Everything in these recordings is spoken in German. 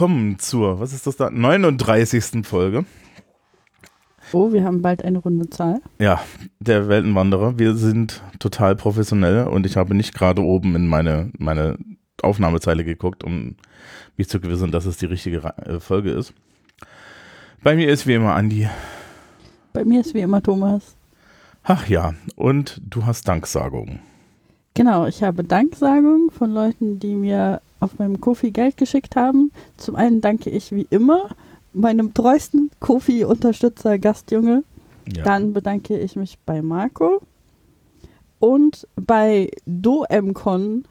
willkommen zur, was ist das da, 39. Folge. Oh, wir haben bald eine runde Zahl. Ja, der Weltenwanderer. Wir sind total professionell und ich habe nicht gerade oben in meine, meine Aufnahmezeile geguckt, um mich zu gewissern, dass es die richtige äh, Folge ist. Bei mir ist wie immer Andi. Bei mir ist wie immer Thomas. Ach ja, und du hast Danksagungen. Genau, ich habe Danksagungen von Leuten, die mir auf meinem Kofi Geld geschickt haben. Zum einen danke ich wie immer meinem treuesten Kofi-Unterstützer Gastjunge. Ja. Dann bedanke ich mich bei Marco und bei DoMCon.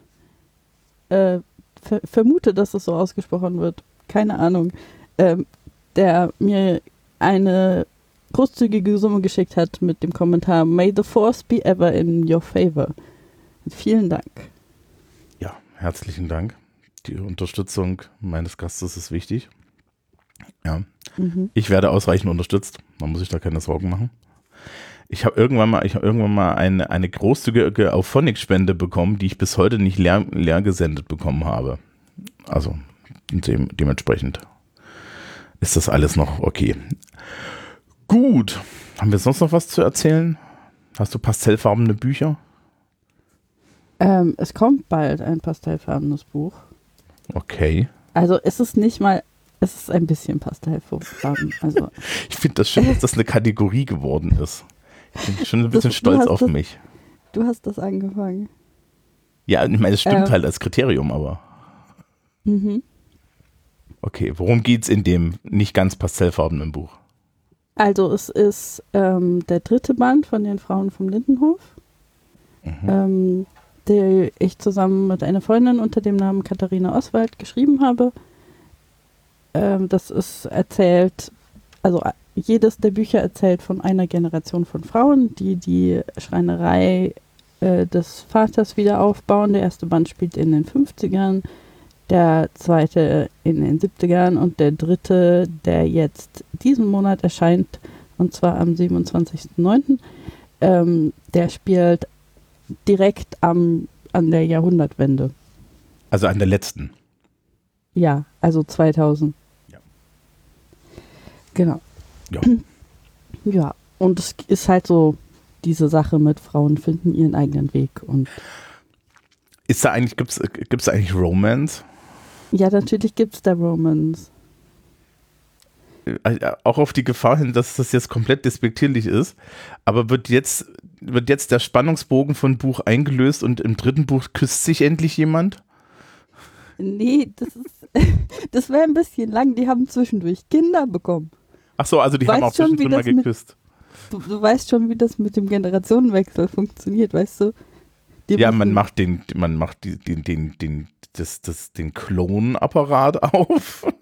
Äh, ver vermute, dass es so ausgesprochen wird. Keine Ahnung. Ähm, der mir eine großzügige Summe geschickt hat mit dem Kommentar May the Force be ever in your favor. Vielen Dank. Ja, herzlichen Dank. Die Unterstützung meines Gastes ist wichtig. Ja. Mhm. Ich werde ausreichend unterstützt. Man muss sich da keine Sorgen machen. Ich habe irgendwann mal, ich habe irgendwann mal eine, eine großzügige Auphonic-Spende bekommen, die ich bis heute nicht leer, leer gesendet bekommen habe. Also dem, dementsprechend ist das alles noch okay. Gut. Haben wir sonst noch was zu erzählen? Hast du pastellfarbene Bücher? Ähm, es kommt bald ein pastellfarbenes Buch. Okay. Also es ist nicht mal, es ist ein bisschen pastellfarben. Also ich finde das schön, dass das eine Kategorie geworden ist. Ich bin schon ein bisschen das, stolz auf das, mich. Du hast das angefangen. Ja, ich meine, es stimmt ähm. halt als Kriterium, aber. Mhm. Okay, worum geht es in dem nicht ganz pastellfarbenen Buch? Also es ist ähm, der dritte Band von den Frauen vom Lindenhof. Mhm. Ähm, die ich zusammen mit einer Freundin unter dem Namen Katharina Oswald geschrieben habe. Ähm, das ist erzählt, also äh, jedes der Bücher erzählt von einer Generation von Frauen, die die Schreinerei äh, des Vaters wieder aufbauen. Der erste Band spielt in den 50ern, der zweite in den 70ern und der dritte, der jetzt diesen Monat erscheint, und zwar am 27.09., ähm, der spielt direkt am, an der Jahrhundertwende. Also an der letzten. Ja, also 2000. Ja. Genau. Ja. Ja, und es ist halt so diese Sache mit Frauen finden ihren eigenen Weg und ist da eigentlich, gibt es da eigentlich Romance? Ja, natürlich gibt es da Romance. Äh, auch auf die Gefahr hin, dass das jetzt komplett despektierlich ist, aber wird jetzt, wird jetzt der Spannungsbogen von Buch eingelöst und im dritten Buch küsst sich endlich jemand? Nee, das das wäre ein bisschen lang. Die haben zwischendurch Kinder bekommen. Ach so, also die haben auch zwischendrin mal geküsst. Mit, du, du, weißt schon, wie das mit dem Generationenwechsel funktioniert, weißt du? Die ja, man macht den, man macht den, den, den, den, das, das, den Klonapparat auf.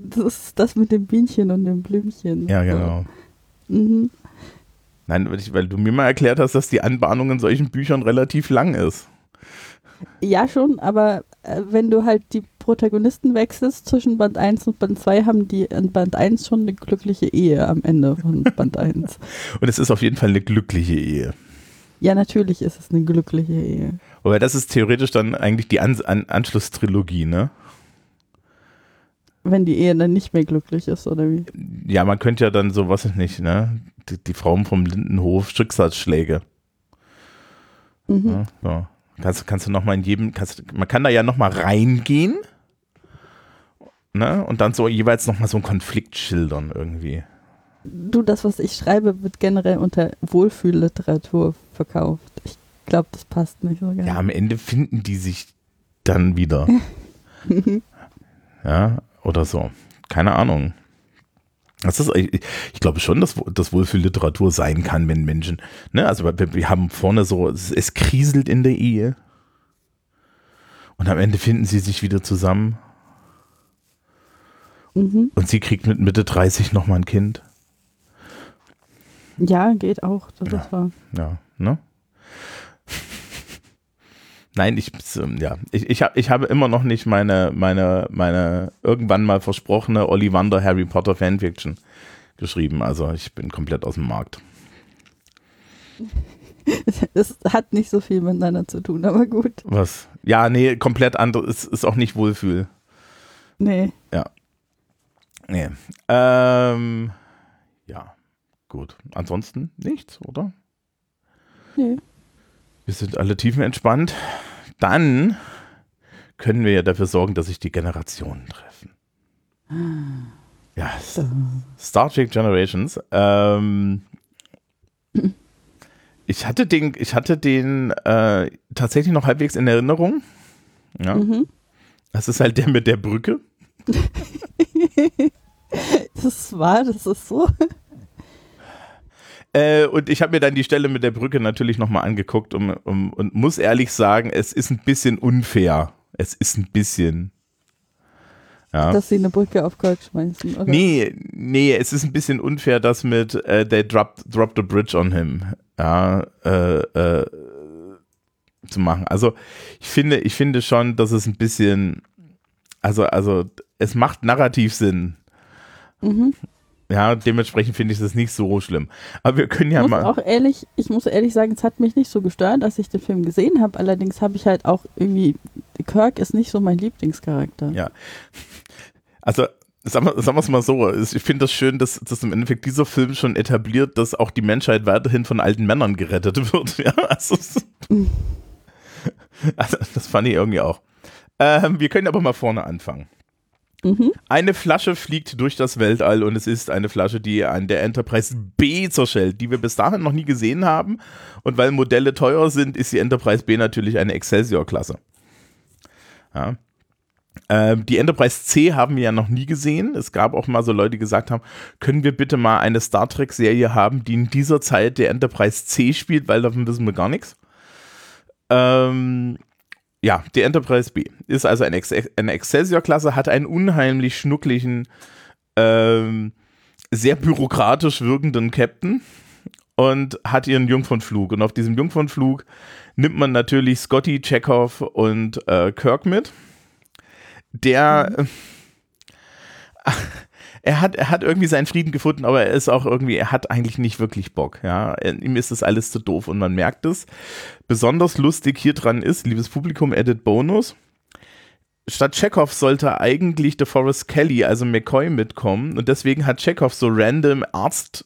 Das ist das mit dem Bienchen und dem Blümchen. Ja, genau. Mhm. Nein, weil du mir mal erklärt hast, dass die Anbahnung in solchen Büchern relativ lang ist. Ja, schon, aber äh, wenn du halt die Protagonisten wechselst zwischen Band 1 und Band 2, haben die in Band 1 schon eine glückliche Ehe am Ende von Band 1. und es ist auf jeden Fall eine glückliche Ehe. Ja, natürlich ist es eine glückliche Ehe. Aber das ist theoretisch dann eigentlich die An An Anschlusstrilogie, ne? Wenn die Ehe dann nicht mehr glücklich ist, oder wie? Ja, man könnte ja dann so, was ich nicht, ne? Die, die Frauen vom Lindenhof, Schicksalsschläge. Mhm. Ja, so. Kannst, kannst du nochmal in jedem, kannst, man kann da ja nochmal reingehen, ne? Und dann so jeweils nochmal so einen Konflikt schildern irgendwie. Du, das, was ich schreibe, wird generell unter Wohlfühlliteratur verkauft. Ich glaube, das passt nicht so ganz. Ja, am Ende finden die sich dann wieder. ja, oder so. Keine Ahnung. Das ist, ich, glaube schon, dass das wohl für Literatur sein kann, wenn Menschen, ne, also wir, wir haben vorne so, es, es, kriselt in der Ehe und am Ende finden sie sich wieder zusammen mhm. und sie kriegt mit Mitte 30 nochmal ein Kind. Ja, geht auch, das ja, ist wahr. Ja, ne? Nein, ich, ja, ich, ich, hab, ich habe immer noch nicht meine, meine, meine irgendwann mal versprochene Ollivander Harry Potter Fanfiction geschrieben. Also ich bin komplett aus dem Markt. Das hat nicht so viel miteinander zu tun, aber gut. Was? Ja, nee, komplett anders. Ist, ist auch nicht Wohlfühl. Nee. Ja. Nee. Ähm, ja, gut. Ansonsten nichts, oder? Nee. Wir sind alle tiefenentspannt. Dann können wir ja dafür sorgen, dass sich die Generationen treffen. Ja, Star Trek Generations. Ähm, ich hatte den, ich hatte den äh, tatsächlich noch halbwegs in Erinnerung. Ja. Mhm. Das ist halt der mit der Brücke. das war, das ist so. Äh, und ich habe mir dann die Stelle mit der Brücke natürlich nochmal angeguckt um, um, und muss ehrlich sagen, es ist ein bisschen unfair. Es ist ein bisschen. Ja. Dass sie eine Brücke auf Kirk schmeißen, oder? Nee, nee, es ist ein bisschen unfair, das mit uh, They dropped, dropped the bridge on him ja, äh, äh, zu machen. Also ich finde, ich finde schon, dass es ein bisschen, also, also es macht narrativ Sinn. Mhm. Ja, dementsprechend finde ich das nicht so schlimm. Aber wir können ja ich muss mal. Auch ehrlich, ich muss ehrlich sagen, es hat mich nicht so gestört, dass ich den Film gesehen habe. Allerdings habe ich halt auch irgendwie, Kirk ist nicht so mein Lieblingscharakter. Ja. Also, sagen wir, sagen wir es mal so, ich finde das schön, dass, dass im Endeffekt dieser Film schon etabliert, dass auch die Menschheit weiterhin von alten Männern gerettet wird. Ja, also, also das fand ich irgendwie auch. Ähm, wir können aber mal vorne anfangen. Mhm. Eine Flasche fliegt durch das Weltall und es ist eine Flasche, die an der Enterprise B zerschellt, die wir bis dahin noch nie gesehen haben. Und weil Modelle teuer sind, ist die Enterprise B natürlich eine Excelsior-Klasse. Ja. Ähm, die Enterprise C haben wir ja noch nie gesehen. Es gab auch mal so Leute, die gesagt haben, können wir bitte mal eine Star Trek-Serie haben, die in dieser Zeit der Enterprise C spielt, weil davon wissen wir gar nichts. Ähm, ja, die Enterprise B ist also eine, Ex eine Excelsior-Klasse, hat einen unheimlich schnucklichen, ähm, sehr bürokratisch wirkenden Captain und hat ihren Jungfernflug. Und auf diesem Jungfernflug nimmt man natürlich Scotty, Chekhov und äh, Kirk mit. Der. Mhm. Er hat, er hat irgendwie seinen Frieden gefunden, aber er ist auch irgendwie, er hat eigentlich nicht wirklich Bock. Ja, ihm ist das alles zu doof und man merkt es. Besonders lustig hier dran ist, liebes Publikum, Edit Bonus. Statt Chekhov sollte eigentlich der Forrest Kelly, also McCoy, mitkommen und deswegen hat Chekhov so random Arzt,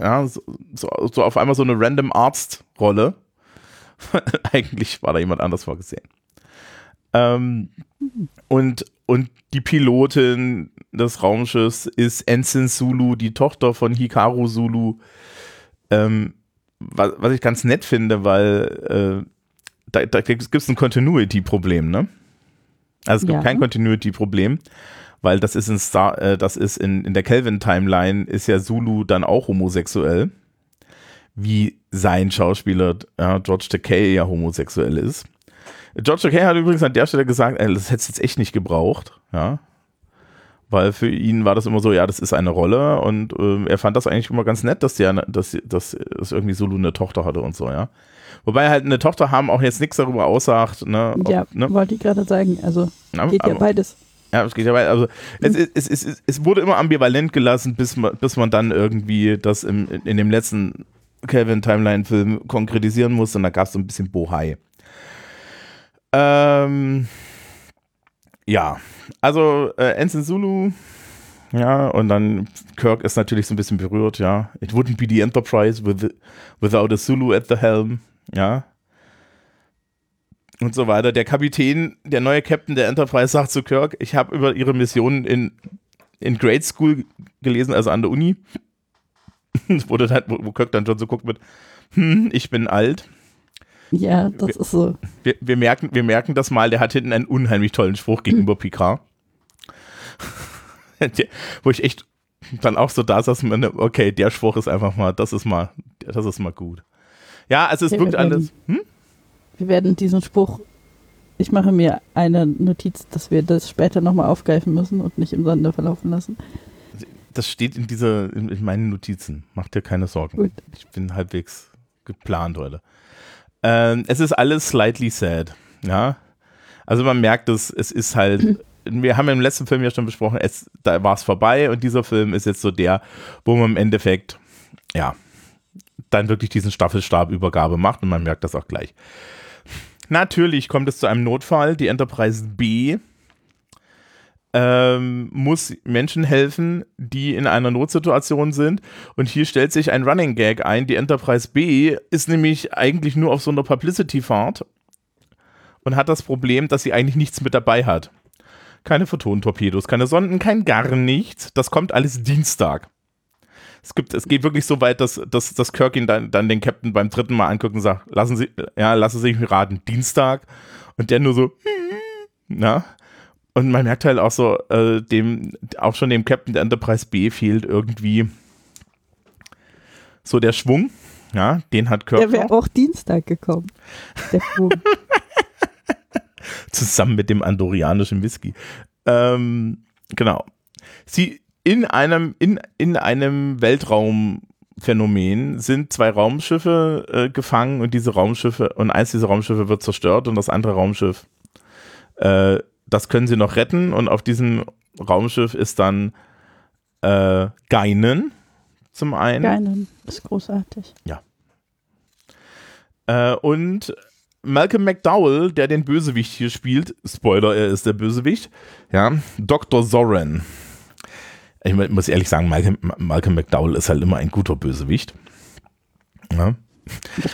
ja, so, so, so auf einmal so eine random Arztrolle. eigentlich war da jemand anders vorgesehen. Ähm, und, und die Pilotin des Raumschiffs ist Ensign Zulu, die Tochter von Hikaru Zulu. Ähm, was, was, ich ganz nett finde, weil äh, da, da gibt es ein Continuity-Problem, ne? Also es gibt ja. kein Continuity-Problem, weil das ist in Star, äh, das ist in, in der Kelvin-Timeline ist ja Zulu dann auch homosexuell, wie sein Schauspieler äh, George Takei ja homosexuell ist. George Takei hat übrigens an der Stelle gesagt, ey, das hätte es jetzt echt nicht gebraucht, ja. Weil für ihn war das immer so, ja, das ist eine Rolle und äh, er fand das eigentlich immer ganz nett, dass der, dass, dass es irgendwie Sulu eine Tochter hatte und so, ja. Wobei halt eine Tochter haben auch jetzt nichts darüber aussagt, ne? Ob, ja, ne? wollte ich gerade sagen, also ja, geht ja beides. Ja, es geht ja weiter. Also es, es, es, es, wurde immer ambivalent gelassen, bis man, bis man dann irgendwie das im, in dem letzten Calvin Timeline-Film konkretisieren musste und da gab es so ein bisschen Bohai. Ähm, ja, also äh, Ensign Zulu, ja, und dann Kirk ist natürlich so ein bisschen berührt, ja. It wouldn't be the Enterprise with, without a Zulu at the helm, ja. Und so weiter. Der Kapitän, der neue Captain der Enterprise sagt zu Kirk, ich habe über ihre Mission in, in Grade School gelesen, also an der Uni. wo, halt, wo Kirk dann schon so guckt mit, hm, ich bin alt. Ja, das wir, ist so. Wir, wir, merken, wir merken das mal, der hat hinten einen unheimlich tollen Spruch gegenüber Picard. wo ich echt dann auch so da saß, meine, okay, der Spruch ist einfach mal, das ist mal, das ist mal gut. Ja, also es okay, wirkt alles. Hm? Wir werden diesen Spruch, ich mache mir eine Notiz, dass wir das später nochmal aufgreifen müssen und nicht im Sande verlaufen lassen. Das steht in dieser, in, in meinen Notizen. Mach dir keine Sorgen. Gut. Ich bin halbwegs geplant heute. Ähm, es ist alles slightly sad. Ja. Also man merkt es, es ist halt. Wir haben im letzten Film ja schon besprochen, es, da war es vorbei und dieser Film ist jetzt so der, wo man im Endeffekt, ja, dann wirklich diesen Staffelstabübergabe macht und man merkt das auch gleich. Natürlich kommt es zu einem Notfall. Die Enterprise B ähm, muss Menschen helfen, die in einer Notsituation sind. Und hier stellt sich ein Running Gag ein. Die Enterprise B ist nämlich eigentlich nur auf so einer Publicity-Fahrt und hat das Problem, dass sie eigentlich nichts mit dabei hat. Keine Photonentorpedos, keine Sonden, kein gar nichts. Das kommt alles Dienstag. Es, gibt, es geht wirklich so weit, dass, dass, dass Kirk ihn dann, dann den Captain beim dritten Mal anguckt und sagt, lassen Sie, ja, lassen Sie mich raten, Dienstag. Und der nur so, na, und man merkt halt auch so, äh, dem, auch schon dem Captain der Enterprise B fehlt irgendwie so der Schwung. Ja, den hat Kirk. Der wäre auch Dienstag gekommen. Der Schwung. Zusammen mit dem andorianischen Whisky. Ähm, genau. Sie in einem, in, in einem Weltraumphänomen sind zwei Raumschiffe äh, gefangen und diese Raumschiffe, und eins dieser Raumschiffe wird zerstört und das andere Raumschiff äh, das können sie noch retten und auf diesem Raumschiff ist dann äh, Geinen zum einen. Geinen ist großartig. Ja. Äh, und Malcolm McDowell, der den Bösewicht hier spielt, Spoiler, er ist der Bösewicht, ja, Dr. Zoran. Ich muss ehrlich sagen, Malcolm, Malcolm McDowell ist halt immer ein guter Bösewicht. Ja.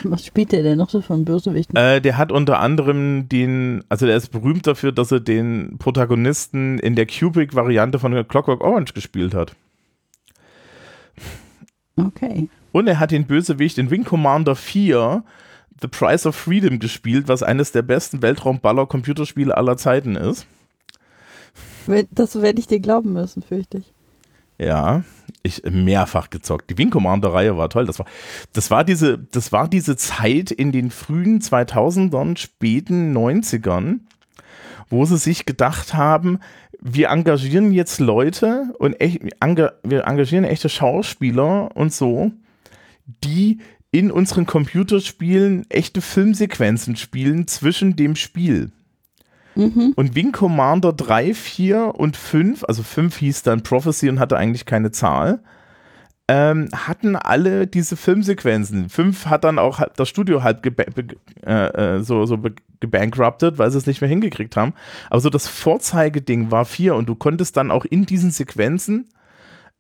Was, spielt der denn noch so von Bösewichten? Äh, der hat unter anderem den, also der ist berühmt dafür, dass er den Protagonisten in der Kubrick-Variante von Clockwork Orange gespielt hat. Okay. Und er hat den Bösewicht in Wing Commander 4 The Price of Freedom gespielt, was eines der besten Weltraumballer-Computerspiele aller Zeiten ist. Das werde ich dir glauben müssen, fürchte ich. Ja, ich mehrfach gezockt. Die Wing Commander Reihe war toll. Das war, das war diese, das war diese Zeit in den frühen 2000ern, späten 90ern, wo sie sich gedacht haben, wir engagieren jetzt Leute und echt, wir engagieren echte Schauspieler und so, die in unseren Computerspielen echte Filmsequenzen spielen zwischen dem Spiel. Mhm. Und Wing Commander 3, 4 und 5, also 5 hieß dann Prophecy und hatte eigentlich keine Zahl, ähm, hatten alle diese Filmsequenzen. 5 hat dann auch das Studio halb äh, äh, so, so gebankruptet, weil sie es nicht mehr hingekriegt haben. Aber so das Vorzeigeding war 4 und du konntest dann auch in diesen Sequenzen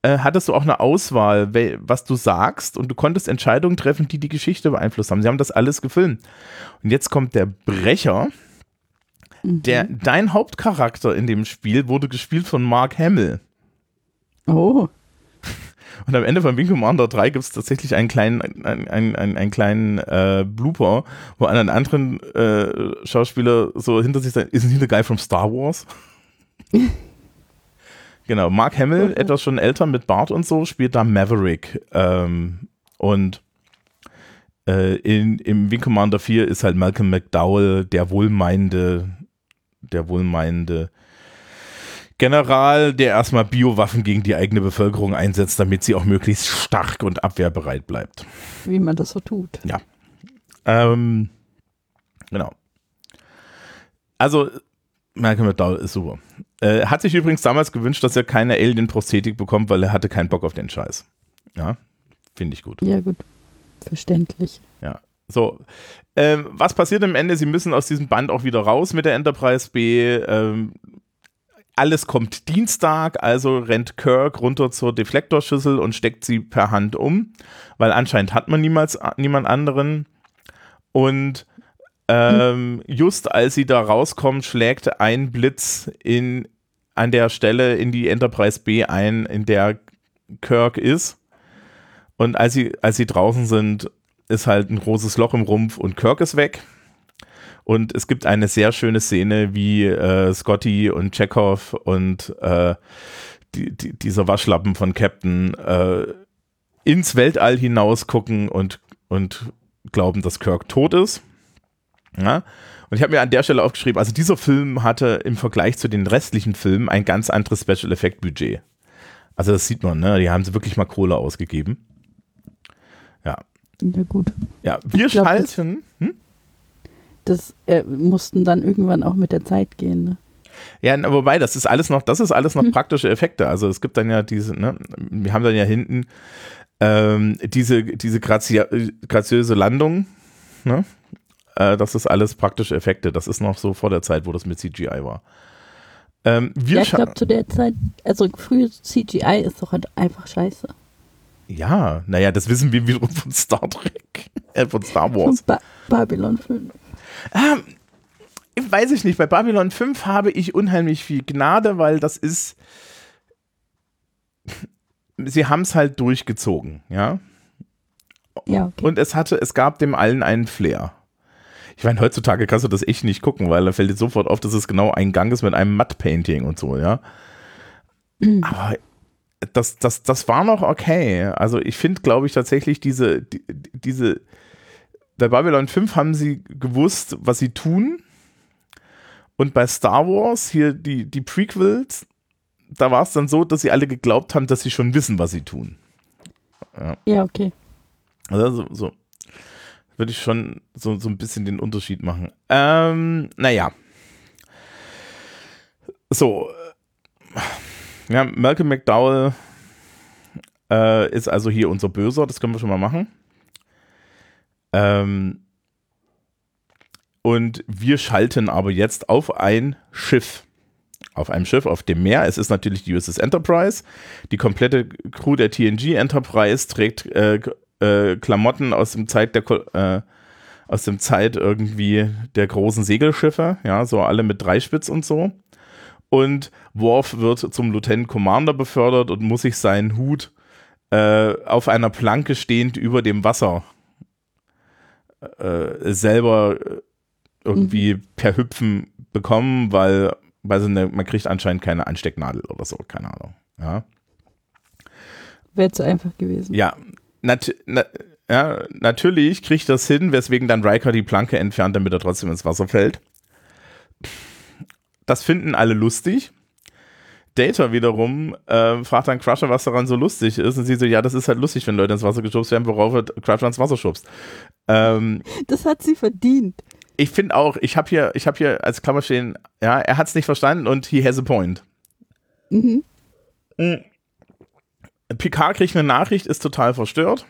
äh, hattest du auch eine Auswahl, was du sagst und du konntest Entscheidungen treffen, die die Geschichte beeinflusst haben. Sie haben das alles gefilmt. Und jetzt kommt der Brecher der, mhm. dein Hauptcharakter in dem Spiel wurde gespielt von Mark Hamill. Oh. Und am Ende von Wing Commander 3 gibt es tatsächlich einen kleinen, einen, einen, einen kleinen äh, Blooper, wo einen anderen äh, Schauspieler so hinter sich sagt, isn't he the guy from Star Wars? genau, Mark Hamill, etwas schon älter mit Bart und so, spielt da Maverick. Ähm, und äh, in, im Wing Commander 4 ist halt Malcolm McDowell der wohlmeinende der wohlmeinende General, der erstmal Biowaffen gegen die eigene Bevölkerung einsetzt, damit sie auch möglichst stark und abwehrbereit bleibt. Wie man das so tut. Ja. Ähm, genau. Also, Malcolm McDowell ist super. Äh, hat sich übrigens damals gewünscht, dass er keine Alien-Prosthetik bekommt, weil er hatte keinen Bock auf den Scheiß. Ja, finde ich gut. Ja, gut. Verständlich. Ja. So, ähm, was passiert am Ende? Sie müssen aus diesem Band auch wieder raus mit der Enterprise B. Ähm, alles kommt Dienstag, also rennt Kirk runter zur Deflektorschüssel und steckt sie per Hand um, weil anscheinend hat man niemals niemand anderen. Und ähm, just als sie da rauskommen, schlägt ein Blitz in, an der Stelle in die Enterprise B ein, in der Kirk ist. Und als sie, als sie draußen sind, ist halt ein großes Loch im Rumpf und Kirk ist weg. Und es gibt eine sehr schöne Szene, wie äh, Scotty und Chekhov und äh, die, die, dieser Waschlappen von Captain äh, ins Weltall hinaus gucken und, und glauben, dass Kirk tot ist. Ja? Und ich habe mir an der Stelle aufgeschrieben, also dieser Film hatte im Vergleich zu den restlichen Filmen ein ganz anderes Special Effect Budget. Also das sieht man, ne? Die haben sie wirklich mal Kohle ausgegeben. Ja, ja, gut. Ja, wir glaub, schalten. Das, hm? das äh, mussten dann irgendwann auch mit der Zeit gehen, ne? Ja, wobei, das ist alles noch, das ist alles noch hm. praktische Effekte. Also es gibt dann ja diese, ne, wir haben dann ja hinten ähm, diese, diese grazia graziöse Landung, ne? Äh, das ist alles praktische Effekte. Das ist noch so vor der Zeit, wo das mit CGI war. Ähm, wir Ja, ich glaube zu der Zeit, also frühe CGI ist doch halt einfach scheiße. Ja, naja, das wissen wir wiederum von Star Trek, äh, von Star Wars. Ba Babylon 5. Ähm, weiß ich nicht. Bei Babylon 5 habe ich unheimlich viel Gnade, weil das ist. Sie haben es halt durchgezogen, ja. Ja, okay. Und es hatte, es gab dem allen einen Flair. Ich meine, heutzutage kannst du das echt nicht gucken, weil da fällt dir sofort auf, dass es genau ein Gang ist mit einem Matte-Painting und so, ja. Aber das, das, das war noch okay. Also ich finde, glaube ich, tatsächlich diese, die, diese, bei Babylon 5 haben sie gewusst, was sie tun. Und bei Star Wars, hier die, die Prequels, da war es dann so, dass sie alle geglaubt haben, dass sie schon wissen, was sie tun. Ja, okay. Also so, so würde ich schon so, so ein bisschen den Unterschied machen. Ähm, naja. So. Ja, Malcolm McDowell äh, ist also hier unser Böser, das können wir schon mal machen. Ähm, und wir schalten aber jetzt auf ein Schiff. Auf einem Schiff auf dem Meer. Es ist natürlich die USS Enterprise. Die komplette Crew der TNG Enterprise trägt äh, äh, Klamotten aus dem Zeit der äh, aus dem Zeit irgendwie der großen Segelschiffe, ja, so alle mit Dreispitz und so. Und Worf wird zum Lieutenant Commander befördert und muss sich seinen Hut äh, auf einer Planke stehend über dem Wasser äh, selber äh, irgendwie per Hüpfen bekommen, weil, weil sie ne, man kriegt anscheinend keine Anstecknadel oder so, keine Ahnung. Ja. Wäre zu einfach gewesen. Ja, nat na ja, natürlich kriegt das hin, weswegen dann Riker die Planke entfernt, damit er trotzdem ins Wasser fällt. Das finden alle lustig. Data wiederum äh, fragt dann Crusher, was daran so lustig ist. Und sie so, ja, das ist halt lustig, wenn Leute ins Wasser geschubst werden, worauf er Crusher ins Wasser schubst. Ähm, Das hat sie verdient. ich finde auch, ich habe hier, ich habe hier als Klammer stehen, ja, er hat es nicht verstanden und he has a point. Mhm. Picard kriegt eine Nachricht, ist total verstört.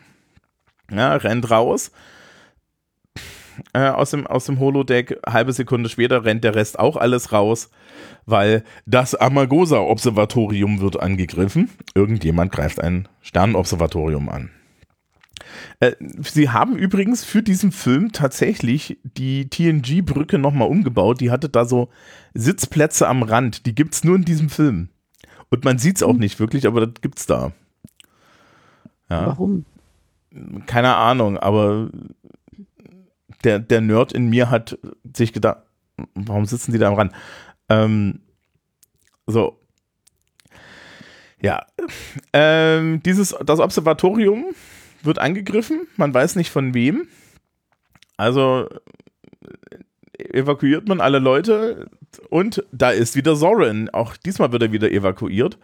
Ja, rennt raus. Äh, aus, dem, aus dem Holodeck. Halbe Sekunde später rennt der Rest auch alles raus, weil das Amagosa-Observatorium wird angegriffen. Irgendjemand greift ein Sternenobservatorium an. Äh, sie haben übrigens für diesen Film tatsächlich die TNG-Brücke nochmal umgebaut. Die hatte da so Sitzplätze am Rand. Die gibt es nur in diesem Film. Und man sieht es auch nicht wirklich, aber das gibt's da. Ja, Warum? keine Ahnung, aber der, der Nerd in mir hat sich gedacht, warum sitzen die da am Rand? Ähm, so. Ja. Ähm, dieses, das Observatorium wird angegriffen, man weiß nicht von wem. Also evakuiert man alle Leute und da ist wieder Soren. Auch diesmal wird er wieder evakuiert.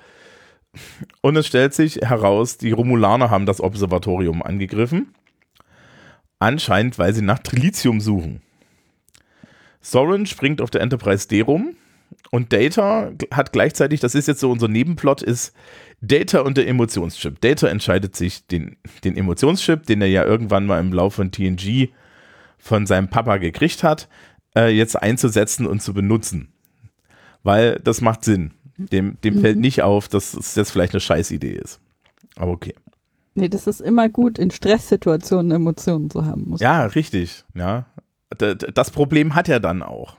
Und es stellt sich heraus, die Romulaner haben das Observatorium angegriffen. Anscheinend, weil sie nach Trilithium suchen. Soren springt auf der Enterprise D rum und Data hat gleichzeitig, das ist jetzt so unser Nebenplot, ist Data und der Emotionschip. Data entscheidet sich, den, den Emotionschip, den er ja irgendwann mal im Laufe von TNG von seinem Papa gekriegt hat, äh, jetzt einzusetzen und zu benutzen. Weil das macht Sinn. Dem, dem fällt nicht auf, dass es jetzt vielleicht eine Scheißidee ist. Aber okay. Nee, das ist immer gut, in Stresssituationen Emotionen zu haben. Muss. Ja, richtig. Ja. Das Problem hat er dann auch.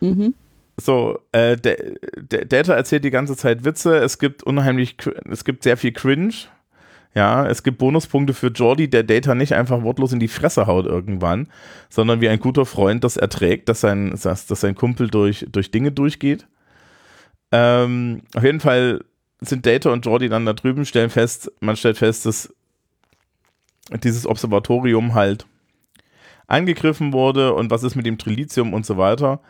Mhm. So, äh, Data erzählt die ganze Zeit Witze. Es gibt unheimlich, es gibt sehr viel Cringe. Ja, es gibt Bonuspunkte für Jordi, der Data nicht einfach wortlos in die Fresse haut irgendwann, sondern wie ein guter Freund das erträgt, dass sein, dass, dass sein Kumpel durch, durch Dinge durchgeht. Ähm, auf jeden Fall sind Data und Jordi dann da drüben, stellen fest, man stellt fest, dass dieses Observatorium halt angegriffen wurde und was ist mit dem Trilithium und so weiter.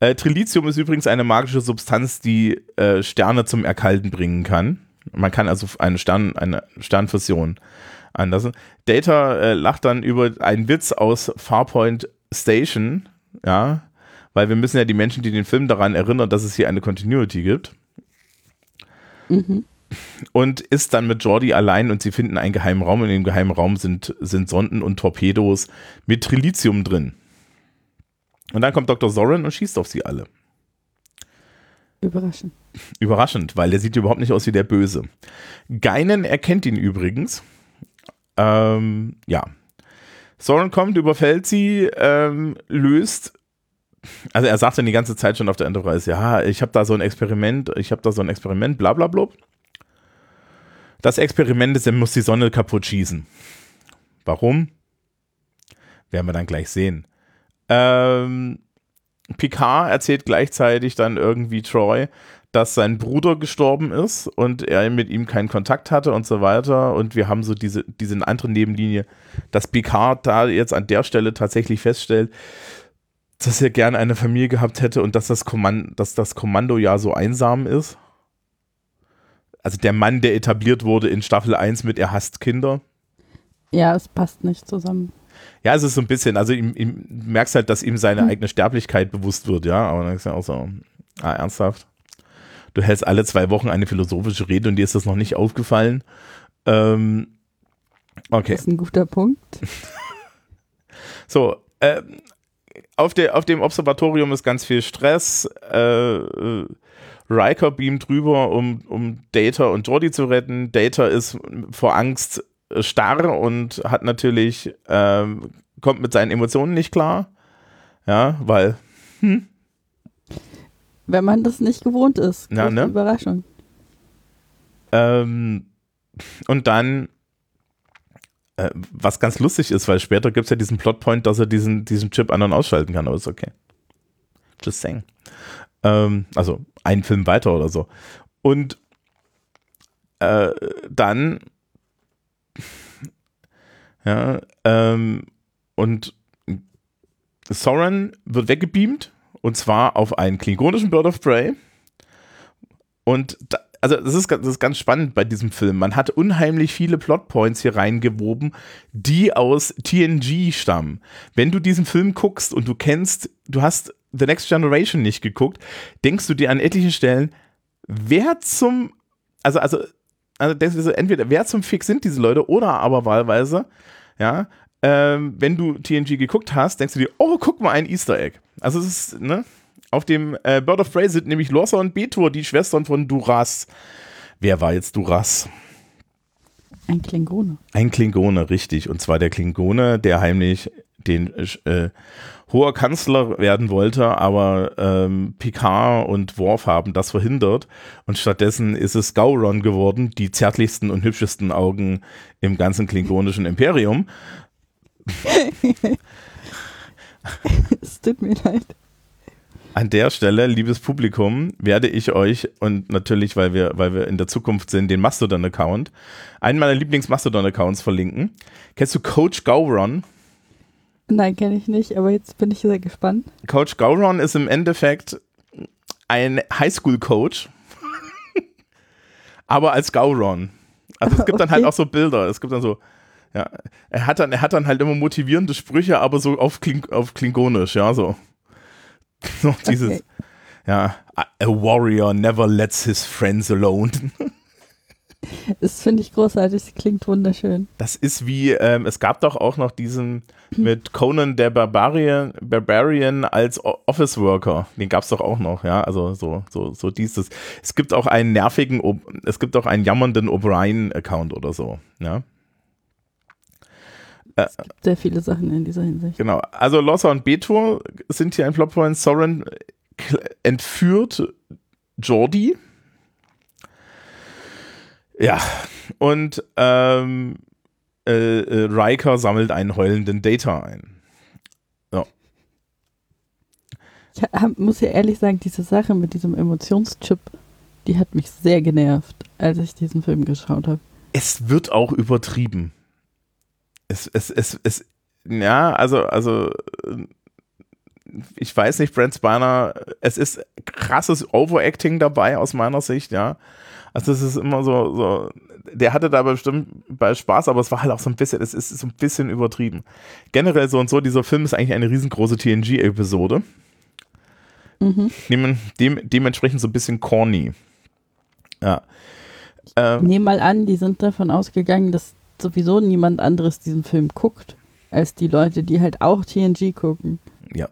Äh, Trilithium ist übrigens eine magische Substanz, die äh, Sterne zum Erkalten bringen kann. Man kann also eine, Stern, eine Sternfusion anlassen. Data äh, lacht dann über einen Witz aus Farpoint Station, ja, weil wir müssen ja die Menschen, die den Film daran erinnern, dass es hier eine Continuity gibt. Mhm. Und ist dann mit Jordi allein und sie finden einen geheimen Raum. In dem geheimen Raum sind, sind Sonden und Torpedos mit Trilithium drin. Und dann kommt Dr. Soren und schießt auf sie alle. Überraschend. Überraschend, weil der sieht überhaupt nicht aus wie der Böse. Geinen erkennt ihn übrigens. Ähm, ja. Soren kommt, überfällt sie, ähm, löst. Also er sagt dann die ganze Zeit schon auf der Enterprise, ja, ich habe da so ein Experiment, ich habe da so ein Experiment, bla bla bla. Das Experiment ist, er muss die Sonne kaputt schießen. Warum? Werden wir dann gleich sehen. Ähm, Picard erzählt gleichzeitig dann irgendwie Troy, dass sein Bruder gestorben ist und er mit ihm keinen Kontakt hatte und so weiter. Und wir haben so diese, diese andere Nebenlinie, dass Picard da jetzt an der Stelle tatsächlich feststellt, dass er gerne eine Familie gehabt hätte und dass das, Kommando, dass das Kommando ja so einsam ist. Also der Mann, der etabliert wurde in Staffel 1 mit er hasst Kinder. Ja, es passt nicht zusammen. Ja, es ist so ein bisschen, also ihm, ihm merkst halt, dass ihm seine hm. eigene Sterblichkeit bewusst wird, ja, aber dann ist ja auch so, ah, ernsthaft. Du hältst alle zwei Wochen eine philosophische Rede und dir ist das noch nicht aufgefallen. Ähm, okay. Das ist ein guter Punkt. so, äh, auf, der, auf dem Observatorium ist ganz viel Stress. Äh, äh, Riker beamt drüber, um, um Data und Jordi zu retten. Data ist vor Angst starr und hat natürlich, ähm, kommt mit seinen Emotionen nicht klar. Ja, weil, hm. Wenn man das nicht gewohnt ist. Ja, ne? Überraschung. Ähm, und dann, äh, was ganz lustig ist, weil später gibt es ja diesen Plotpoint, dass er diesen, diesen Chip an- und ausschalten kann, aber ist okay. Just saying. Ähm, also einen Film weiter oder so. Und äh, dann ja, ähm, und Soren wird weggebeamt und zwar auf einen klingonischen Bird of Prey. Und da, also das ist, das ist ganz spannend bei diesem Film. Man hat unheimlich viele Plotpoints hier reingewoben, die aus TNG stammen. Wenn du diesen Film guckst und du kennst, du hast The Next Generation nicht geguckt, denkst du dir an etlichen Stellen, wer zum, also, also also denkst du so, entweder wer zum Fick sind diese Leute oder aber wahlweise, ja, ähm, wenn du TNG geguckt hast, denkst du dir, oh, guck mal, ein Easter Egg. Also es ist, ne, auf dem äh, Bird of Prey sind nämlich Lorsa und Betor, die Schwestern von Duras. Wer war jetzt Duras? Ein Klingone. Ein Klingone, richtig. Und zwar der Klingone, der heimlich den äh, hoher Kanzler werden wollte, aber ähm, Picard und Worf haben das verhindert und stattdessen ist es Gauron geworden, die zärtlichsten und hübschesten Augen im ganzen klingonischen Imperium. es tut mir leid. An der Stelle, liebes Publikum, werde ich euch und natürlich, weil wir, weil wir in der Zukunft sind, den Mastodon-Account, einen meiner Lieblings-Mastodon-Accounts verlinken. Kennst du Coach Gauron? Nein, kenne ich nicht, aber jetzt bin ich sehr gespannt. Coach Gauron ist im Endeffekt ein Highschool-Coach, aber als Gauron. Also es gibt okay. dann halt auch so Bilder. Es gibt dann so, ja, er hat dann, er hat dann halt immer motivierende Sprüche, aber so auf, Kling, auf Klingonisch, ja, so. so dieses, okay. ja, a warrior never lets his friends alone. Das finde ich großartig, klingt wunderschön. Das ist wie, ähm, es gab doch auch noch diesen mit Conan der Barbarian, Barbarian als Office Worker. Den gab es doch auch noch, ja. Also so, so, so dieses. Es gibt auch einen nervigen, es gibt auch einen jammernden O'Brien-Account oder so, ja. Es gibt sehr viele Sachen in dieser Hinsicht. Genau. Also Lossa und Betor sind hier ein Plotpoint. Soren entführt Jordi ja, und ähm, äh, äh, Riker sammelt einen heulenden Data ein. Ja. Ich hab, muss ja ehrlich sagen, diese Sache mit diesem Emotionschip, die hat mich sehr genervt, als ich diesen Film geschaut habe. Es wird auch übertrieben. Es, es, es, es, ja, also, also, ich weiß nicht, Brent Spiner, es ist krasses Overacting dabei aus meiner Sicht, ja. Also es ist immer so, so, der hatte da bestimmt bei Spaß, aber es war halt auch so ein bisschen, es ist so ein bisschen übertrieben. Generell so und so, dieser Film ist eigentlich eine riesengroße TNG-Episode. Mhm. Dem, dem, dementsprechend so ein bisschen corny. Ja. Ähm, nehme mal an, die sind davon ausgegangen, dass sowieso niemand anderes diesen Film guckt, als die Leute, die halt auch TNG gucken. Ja.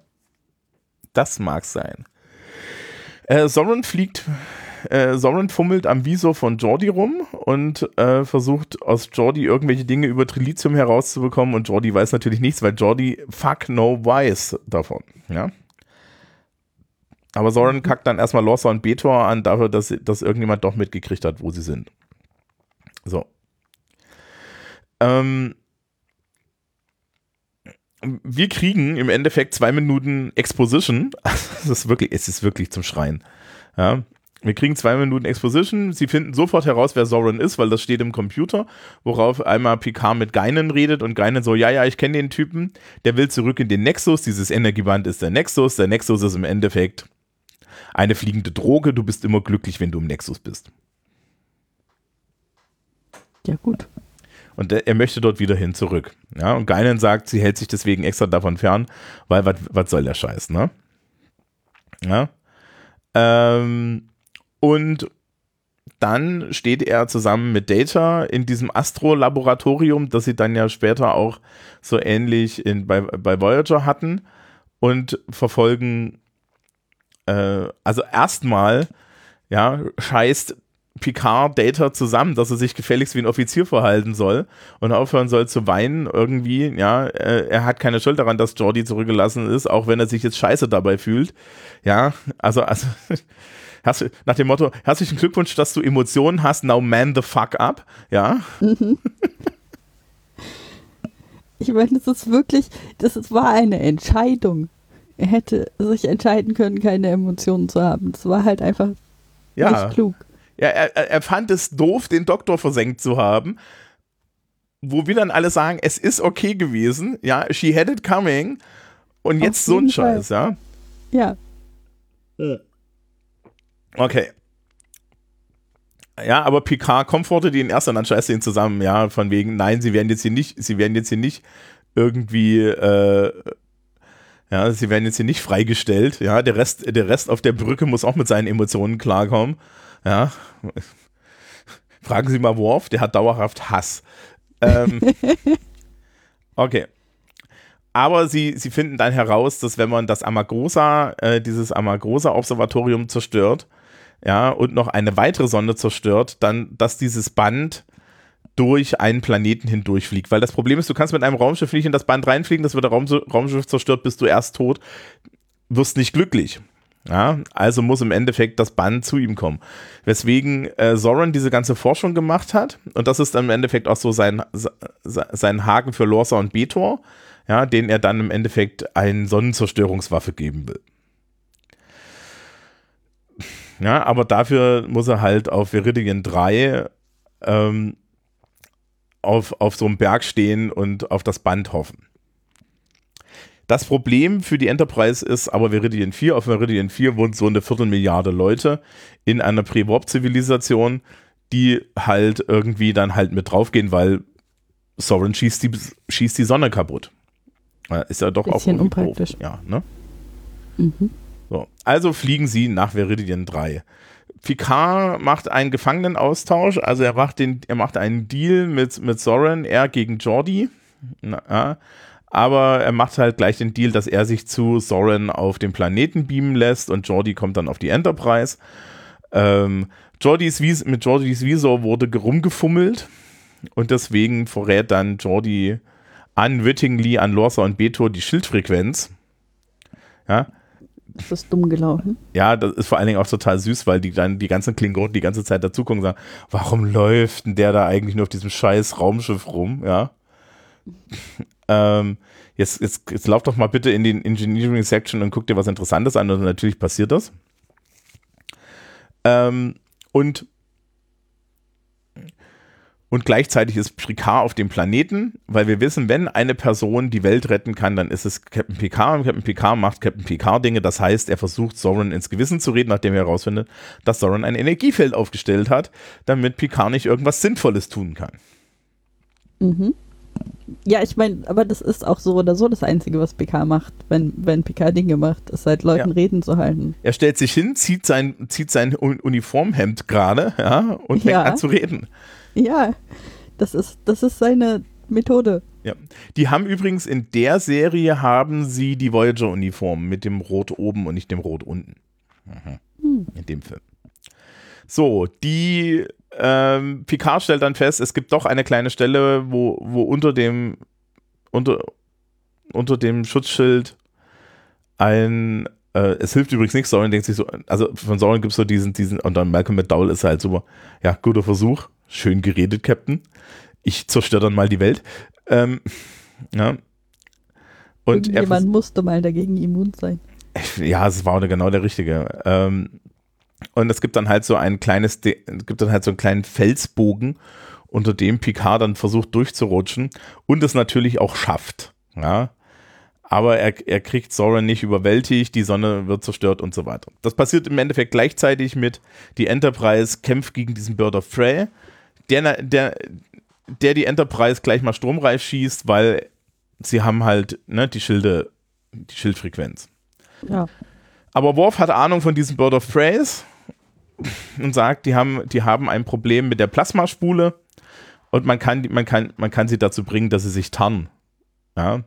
Das mag sein. Äh, Soren fliegt, äh, Soren fummelt am Visor von Jordi rum und äh, versucht aus Jordi irgendwelche Dinge über Trilithium herauszubekommen und Jordi weiß natürlich nichts, weil Jordi fuck no weiß davon, ja. Aber Soren kackt dann erstmal Lorsa und Betor an dafür, dass, dass irgendjemand doch mitgekriegt hat, wo sie sind. So. Ähm, wir kriegen im Endeffekt zwei Minuten Exposition. Das ist wirklich, es ist wirklich zum Schreien. Ja. Wir kriegen zwei Minuten Exposition. Sie finden sofort heraus, wer Soren ist, weil das steht im Computer, worauf einmal Picard mit Geinen redet und Geinen so, ja, ja, ich kenne den Typen, der will zurück in den Nexus. Dieses Energieband ist der Nexus. Der Nexus ist im Endeffekt eine fliegende Droge. Du bist immer glücklich, wenn du im Nexus bist. Ja, gut. Und er möchte dort wieder hin zurück. Ja, und Geinen sagt, sie hält sich deswegen extra davon fern, weil was soll der Scheiß, ne? Ja. Ähm, und dann steht er zusammen mit Data in diesem Astro-Laboratorium, das sie dann ja später auch so ähnlich in, bei, bei Voyager hatten und verfolgen, äh, also erstmal, ja, scheißt Picard Data zusammen, dass er sich gefälligst wie ein Offizier verhalten soll und aufhören soll zu weinen irgendwie. Ja, äh, er hat keine Schuld daran, dass Jordi zurückgelassen ist, auch wenn er sich jetzt scheiße dabei fühlt. Ja, also, also nach dem Motto, herzlichen Glückwunsch, dass du Emotionen hast, now man the fuck up. Ja. Mhm. Ich meine, das ist wirklich, das war eine Entscheidung. Er hätte sich entscheiden können, keine Emotionen zu haben. Das war halt einfach ja. nicht klug. Ja, er, er fand es doof, den Doktor versenkt zu haben. Wo wir dann alle sagen, es ist okay gewesen, ja, she had it coming. Und jetzt so ein Scheiß, ja. Ja. Okay. Ja, aber Picard komfortet ihn erst und dann scheißt er ihn zusammen, ja, von wegen, nein, sie werden jetzt hier nicht, sie werden jetzt hier nicht irgendwie, äh, ja, sie werden jetzt hier nicht freigestellt, ja, der Rest, der Rest auf der Brücke muss auch mit seinen Emotionen klarkommen. Ja. Fragen Sie mal Worf, der hat dauerhaft Hass. Ähm, okay. Aber sie, sie finden dann heraus, dass wenn man das Amagrosa, äh, dieses Amagrosa-Observatorium zerstört, ja, und noch eine weitere Sonde zerstört, dann, dass dieses Band durch einen Planeten hindurchfliegt. Weil das Problem ist, du kannst mit einem Raumschiff nicht in das Band reinfliegen, das wird der Raum, Raumschiff zerstört, bist du erst tot, wirst nicht glücklich. Ja, also muss im Endeffekt das Band zu ihm kommen. Weswegen äh, Soren diese ganze Forschung gemacht hat. Und das ist im Endeffekt auch so sein, sein Haken für Lorsa und Betor, ja, den er dann im Endeffekt eine Sonnenzerstörungswaffe geben will. Ja, aber dafür muss er halt auf Viridian 3 ähm, auf, auf so einem Berg stehen und auf das Band hoffen. Das Problem für die Enterprise ist aber Viridian 4. Auf Viridian 4 wohnt so eine Viertelmilliarde Leute in einer Pre-Warp-Zivilisation, die halt irgendwie dann halt mit draufgehen, weil Soren schießt die, schießt die Sonne kaputt. Ist ja doch Bisschen auch unpraktisch. Doof. Ja, ne? Mhm. So, also fliegen sie nach Viridian 3. Picard macht einen Gefangenenaustausch, also er macht, den, er macht einen Deal mit, mit Soren, er gegen Jordi. Na, ja aber er macht halt gleich den Deal, dass er sich zu Soren auf den Planeten beamen lässt und Jordi kommt dann auf die Enterprise. Ähm, Jordis Vis mit Jordis Visor wurde rumgefummelt und deswegen verrät dann Jordi unwittingly an Lorsa und Beto die Schildfrequenz. Ja. Das ist dumm gelaufen. Ja, das ist vor allen Dingen auch total süß, weil die dann die ganzen Klingonen die ganze Zeit dazukommen und sagen, warum läuft denn der da eigentlich nur auf diesem scheiß Raumschiff rum, ja? Ähm, jetzt, jetzt, jetzt lauf doch mal bitte in den Engineering Section und guck dir was Interessantes an und natürlich passiert das. Ähm, und und gleichzeitig ist Picard auf dem Planeten, weil wir wissen, wenn eine Person die Welt retten kann, dann ist es Captain Picard und Captain Picard macht Captain Picard Dinge. Das heißt, er versucht Soren ins Gewissen zu reden, nachdem er herausfindet, dass Soren ein Energiefeld aufgestellt hat, damit Picard nicht irgendwas Sinnvolles tun kann. Mhm. Ja, ich meine, aber das ist auch so oder so das Einzige, was PK macht, wenn, wenn PK Dinge macht, ist halt Leuten ja. Reden zu halten. Er stellt sich hin, zieht sein, zieht sein Uniformhemd gerade, ja, und fängt ja. an zu reden. Ja, das ist, das ist seine Methode. Ja. Die haben übrigens in der Serie haben sie die Voyager-Uniform mit dem Rot oben und nicht dem Rot unten. Mhm. Hm. In dem Film. So, die ähm, Picard stellt dann fest, es gibt doch eine kleine Stelle, wo, wo unter dem unter, unter dem Schutzschild ein äh, es hilft übrigens nichts, Soren denkt sich so, also von Soren gibt es so diesen, diesen, und dann Malcolm McDowell ist halt super, ja, guter Versuch, schön geredet, Captain. Ich zerstöre dann mal die Welt. Ähm, ja. Und Jemand musste mal dagegen immun sein. Ja, es war genau der Richtige. Ähm, und es gibt dann halt so ein kleines, es gibt dann halt so einen kleinen Felsbogen, unter dem Picard dann versucht durchzurutschen und es natürlich auch schafft. Ja. Aber er, er kriegt Soren nicht überwältigt, die Sonne wird zerstört und so weiter. Das passiert im Endeffekt gleichzeitig mit die Enterprise kämpft gegen diesen Bird of Prey, der, der, der die Enterprise gleich mal stromreif schießt, weil sie haben halt ne, die Schilde, die Schildfrequenz. Ja. Aber Worf hat Ahnung von diesem Bird of Prey und sagt, die haben, die haben ein Problem mit der Plasmaspule und man kann, man kann, man kann sie dazu bringen, dass sie sich tarnen. Ja.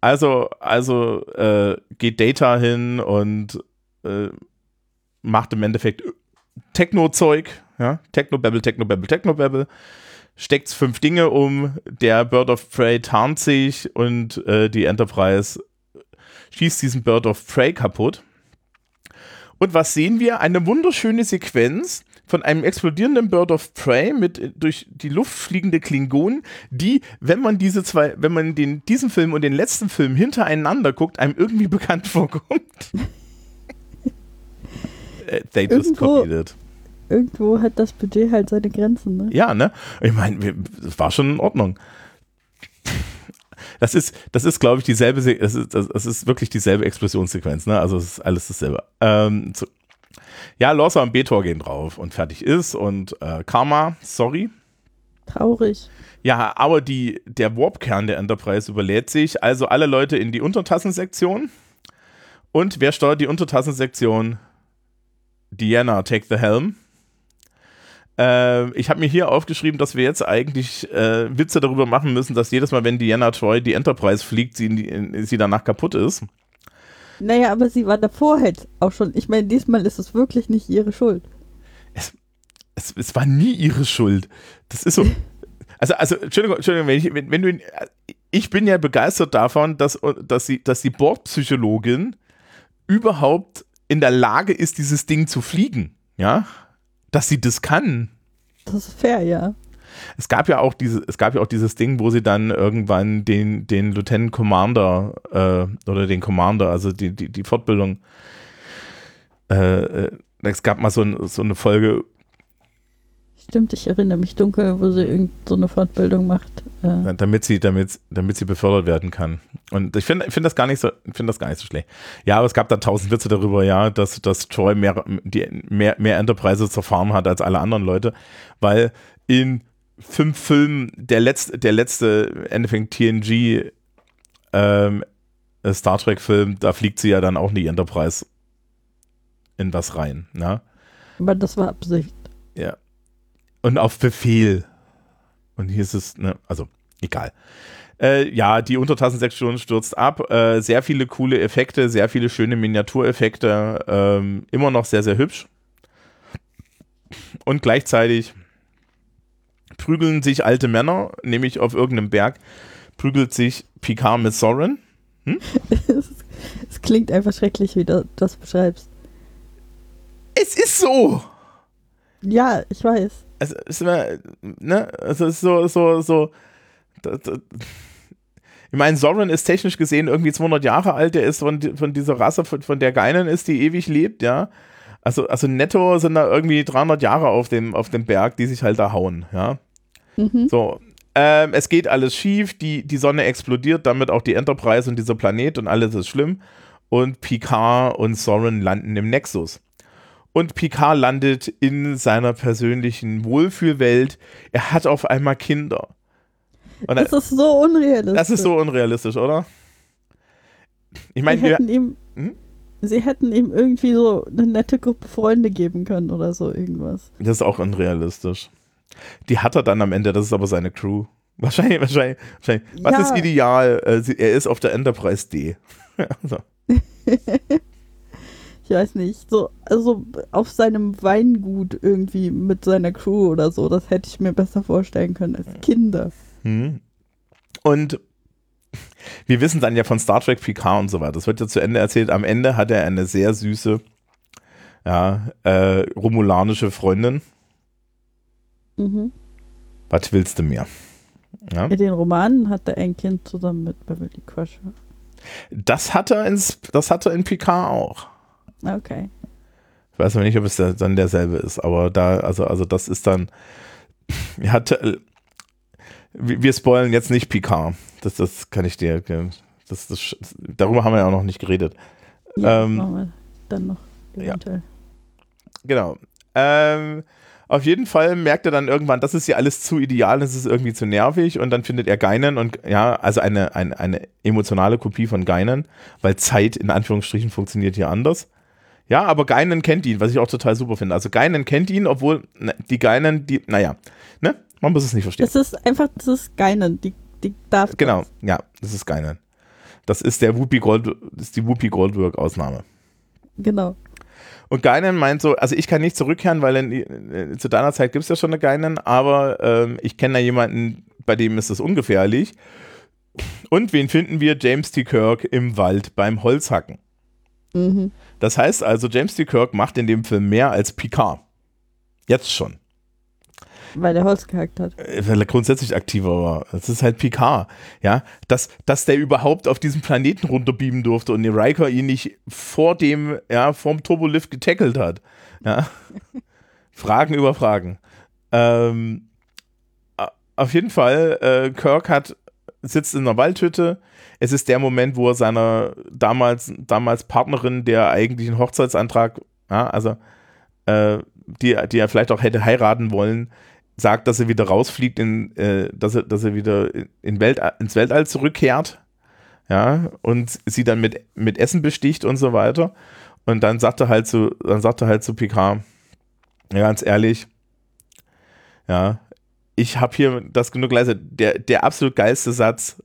Also, also äh, geht Data hin und äh, macht im Endeffekt Techno-Zeug, ja, Techno-Babble, Techno-Babble, Techno-Babble, steckt fünf Dinge um, der Bird of Prey tarnt sich und äh, die Enterprise schießt diesen Bird of Prey kaputt. Und was sehen wir? Eine wunderschöne Sequenz von einem explodierenden Bird of Prey mit äh, durch die Luft fliegende Klingonen, die, wenn man diese zwei, wenn man den, diesen Film und den letzten Film hintereinander guckt, einem irgendwie bekannt vorkommt. Äh, they just copied it. Irgendwo hat das Budget halt seine Grenzen, ne? Ja, ne? Ich meine, es war schon in Ordnung das ist, das ist, glaube ich, dieselbe, es ist, das ist wirklich dieselbe Explosionssequenz, ne? Also es ist alles dasselbe. Ähm, so. Ja, Lorsa und Betor gehen drauf und fertig ist und äh, Karma, sorry. Traurig. Ja, aber die, der Warp-Kern der Enterprise überlädt sich, also alle Leute in die Untertassensektion. Und wer steuert die Untertassensektion? Diana, take the helm. Äh, ich habe mir hier aufgeschrieben, dass wir jetzt eigentlich äh, Witze darüber machen müssen, dass jedes Mal, wenn Diana Troy die Enterprise fliegt, sie, sie danach kaputt ist. Naja, aber sie war davor halt auch schon. Ich meine, diesmal ist es wirklich nicht ihre Schuld. Es, es, es war nie ihre Schuld. Das ist so. Also, also Entschuldigung, Entschuldigung wenn, ich, wenn, wenn du. Ich bin ja begeistert davon, dass, dass, sie, dass die Bordpsychologin überhaupt in der Lage ist, dieses Ding zu fliegen. Ja dass sie das kann. Das ist fair, ja. Es gab ja auch diese, es gab ja auch dieses Ding, wo sie dann irgendwann den, den Lieutenant Commander äh, oder den Commander, also die, die, die Fortbildung, äh, äh es gab mal so, ein, so eine Folge, Stimmt, ich erinnere mich dunkel, wo sie irgend so eine Fortbildung macht. Äh. Damit sie, damit, damit sie befördert werden kann. Und ich finde find das gar nicht so, finde das gar nicht so schlecht. Ja, aber es gab da tausend Witze darüber, ja, dass, dass Troy mehr, die, mehr, mehr Enterprise zerfahren hat als alle anderen Leute, weil in fünf Filmen der letzte, der letzte Endeffekt TNG ähm, Star Trek Film, da fliegt sie ja dann auch in die Enterprise in was rein, ne? Aber das war Absicht. Und auf Befehl. Und hier ist es, ne, also egal. Äh, ja, die Untertassensektion stürzt ab. Äh, sehr viele coole Effekte, sehr viele schöne Miniatureffekte. Ähm, immer noch sehr, sehr hübsch. Und gleichzeitig prügeln sich alte Männer, nämlich auf irgendeinem Berg, prügelt sich Picard mit Soren. Hm? es klingt einfach schrecklich, wie du das beschreibst. Es ist so! Ja, ich weiß also ist immer, ne, also ist so, so, so, das, das, ich meine, Soren ist technisch gesehen irgendwie 200 Jahre alt, der ist von, von dieser Rasse, von, von der Geinen ist, die ewig lebt, ja. Also, also netto sind da irgendwie 300 Jahre auf dem, auf dem Berg, die sich halt da hauen, ja. Mhm. So, ähm, es geht alles schief, die, die Sonne explodiert, damit auch die Enterprise und dieser Planet und alles ist schlimm. Und Picard und Soren landen im Nexus und Picard landet in seiner persönlichen Wohlfühlwelt. Er hat auf einmal Kinder. Und das ist so unrealistisch. Das ist so unrealistisch, oder? Ich meine, wir. Ihm, hm? Sie hätten ihm irgendwie so eine nette Gruppe Freunde geben können oder so irgendwas. Das ist auch unrealistisch. Die hat er dann am Ende, das ist aber seine Crew. Wahrscheinlich, wahrscheinlich, wahrscheinlich. Was ja. ist ideal? Äh, er ist auf der Enterprise D. also. ich weiß nicht, so, also auf seinem Weingut irgendwie mit seiner Crew oder so, das hätte ich mir besser vorstellen können als Kinder. Mhm. Und wir wissen dann ja von Star Trek Picard und so weiter. Das wird ja zu Ende erzählt. Am Ende hat er eine sehr süße, ja, äh, romulanische Freundin. Mhm. Was willst du mehr? Ja? In den Romanen hat er ein Kind zusammen mit Beverly Crusher. Das hat er, ins, das hat er in Picard auch. Okay. Ich weiß noch nicht, ob es dann derselbe ist, aber da, also, also das ist dann, hatte, wir spoilen jetzt nicht Picard. Das, das kann ich dir, das, das, darüber haben wir ja auch noch nicht geredet. Ja, ähm, machen wir dann noch eventuell. Ja. Genau. Ähm, auf jeden Fall merkt er dann irgendwann, das ist ja alles zu ideal, das ist irgendwie zu nervig und dann findet er Geinen und ja, also eine, eine, eine emotionale Kopie von Geinen, weil Zeit in Anführungsstrichen funktioniert hier anders. Ja, aber Geinen kennt ihn, was ich auch total super finde. Also Geinen kennt ihn, obwohl ne, die Geinen, die, naja, ne? Man muss es nicht verstehen. Das ist einfach, das ist Geinen, die, die darf. Genau, das. ja, das ist Geinen. Das ist der Whoopi Gold, das ist die Whoopi Goldberg-Ausnahme. Genau. Und Geinen meint so, also ich kann nicht zurückkehren, weil in, in, zu deiner Zeit gibt es ja schon eine Geinen, aber ähm, ich kenne da jemanden, bei dem ist das ungefährlich. Und wen finden wir? James T. Kirk im Wald beim Holzhacken. Mhm. Das heißt also, James T. Kirk macht in dem Film mehr als Picard. Jetzt schon. Weil er Holz gehackt hat. Äh, weil er grundsätzlich aktiver war. Das ist halt Picard. Ja, dass, dass der überhaupt auf diesen Planeten runterbeamen durfte und Riker ihn nicht vor dem, ja, vorm Turbolift getackelt hat. Ja. Fragen über Fragen. Ähm, auf jeden Fall, äh, Kirk hat, sitzt in einer Waldhütte. Es ist der Moment, wo er seiner damals, damals Partnerin, der eigentlichen Hochzeitsantrag, ja, also äh, die, die er vielleicht auch hätte heiraten wollen, sagt, dass er wieder rausfliegt, in, äh, dass, er, dass er wieder in Welt, ins Weltall zurückkehrt. Ja, und sie dann mit, mit Essen besticht und so weiter. Und dann sagt er halt zu, dann sagt er halt zu Picard, ganz ehrlich, ja, ich habe hier das genug leise. Der, der absolut geilste Satz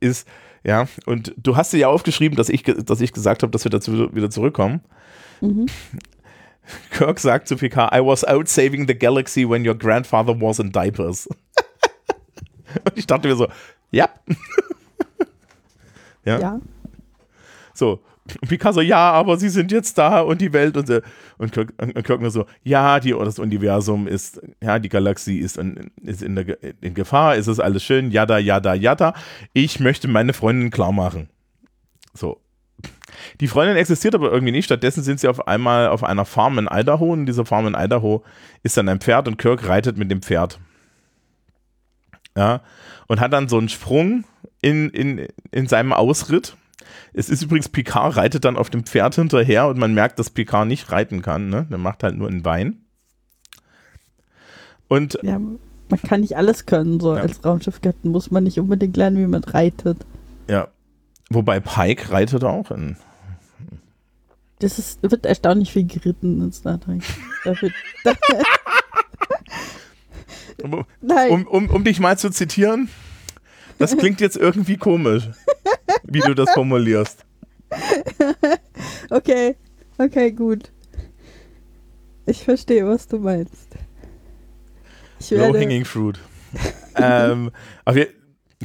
ist, ja, und du hast dir ja aufgeschrieben, dass ich, dass ich gesagt habe, dass wir dazu wieder zurückkommen. Mhm. Kirk sagt zu Picard, I was out saving the galaxy when your grandfather was in diapers. Und ich dachte mir so, ja. ja. ja. So. Und Picard so, ja, aber sie sind jetzt da und die Welt und, und Kirk, und Kirk nur so, ja, die, das Universum ist, ja, die Galaxie ist in, ist in, der, in Gefahr, ist es alles schön, jada, jada, jada. Ich möchte meine Freundin klar machen. So. Die Freundin existiert aber irgendwie nicht. Stattdessen sind sie auf einmal auf einer Farm in Idaho. Und diese Farm in Idaho ist dann ein Pferd und Kirk reitet mit dem Pferd. Ja. Und hat dann so einen Sprung in, in, in seinem Ausritt. Es ist übrigens, Picard reitet dann auf dem Pferd hinterher und man merkt, dass Picard nicht reiten kann. Ne? Der macht halt nur ein Bein. Und ja, man kann nicht alles können. So ja. als Raumschiffkapitän muss man nicht unbedingt lernen, wie man reitet. Ja, Wobei Pike reitet auch in. Das ist, wird erstaunlich viel geritten in Star Trek. Dafür, um, um, um, um, dich mal zu zitieren, das klingt jetzt irgendwie komisch, wie du das formulierst. Okay, okay, gut. Ich verstehe, was du meinst. Low hanging fruit. ähm,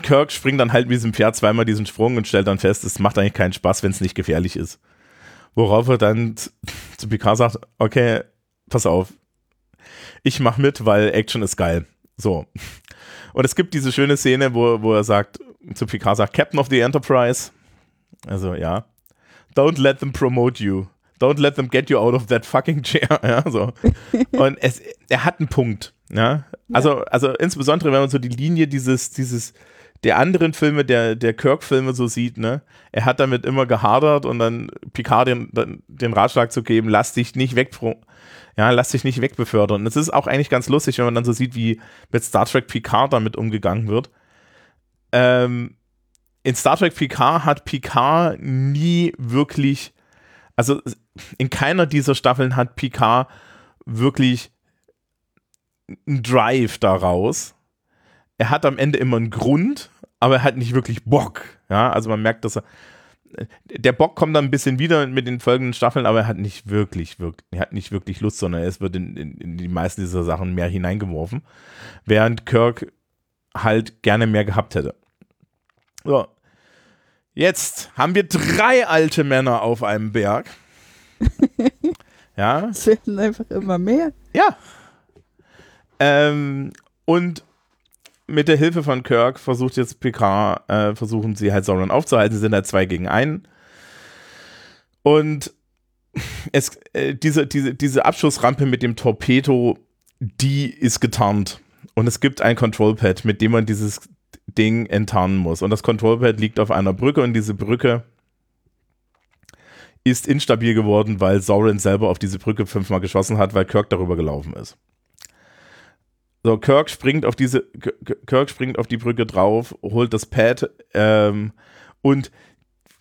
Kirk springt dann halt mit diesem Pferd zweimal diesen Sprung und stellt dann fest, es macht eigentlich keinen Spaß, wenn es nicht gefährlich ist. Worauf er dann zu Picard sagt, okay, pass auf, ich mach mit, weil Action ist geil. So. Und es gibt diese schöne Szene, wo, wo er sagt, zu Picard sagt, Captain of the Enterprise. Also, ja. Don't let them promote you. Don't let them get you out of that fucking chair. Ja, so. Und es, er hat einen Punkt. Ja? Also, also insbesondere, wenn man so die Linie dieses, dieses, der anderen Filme, der, der Kirk-Filme so sieht, ne, er hat damit immer gehadert und dann Picard den, den Ratschlag zu geben, lass dich nicht weg, ja, lass dich nicht wegbefördern. Und es ist auch eigentlich ganz lustig, wenn man dann so sieht, wie mit Star Trek Picard damit umgegangen wird. Ähm, in Star Trek Picard hat Picard nie wirklich, also in keiner dieser Staffeln hat Picard wirklich einen Drive daraus er hat am Ende immer einen Grund, aber er hat nicht wirklich Bock. Ja, also man merkt, dass er, der Bock kommt dann ein bisschen wieder mit den folgenden Staffeln, aber er hat nicht wirklich, wirklich, er hat nicht wirklich Lust, sondern es wird in, in, in die meisten dieser Sachen mehr hineingeworfen, während Kirk halt gerne mehr gehabt hätte. So. Jetzt haben wir drei alte Männer auf einem Berg. ja. Es werden einfach immer mehr. Ja. Ähm, und mit der Hilfe von Kirk versucht jetzt Picard, äh, versuchen sie halt Sauron aufzuhalten. Sie sind halt zwei gegen einen. Und es, äh, diese, diese, diese Abschussrampe mit dem Torpedo, die ist getarnt. Und es gibt ein Controlpad, mit dem man dieses Ding enttarnen muss. Und das Controlpad liegt auf einer Brücke und diese Brücke ist instabil geworden, weil Sauron selber auf diese Brücke fünfmal geschossen hat, weil Kirk darüber gelaufen ist. So, Kirk springt auf diese, Kirk springt auf die Brücke drauf, holt das Pad ähm, und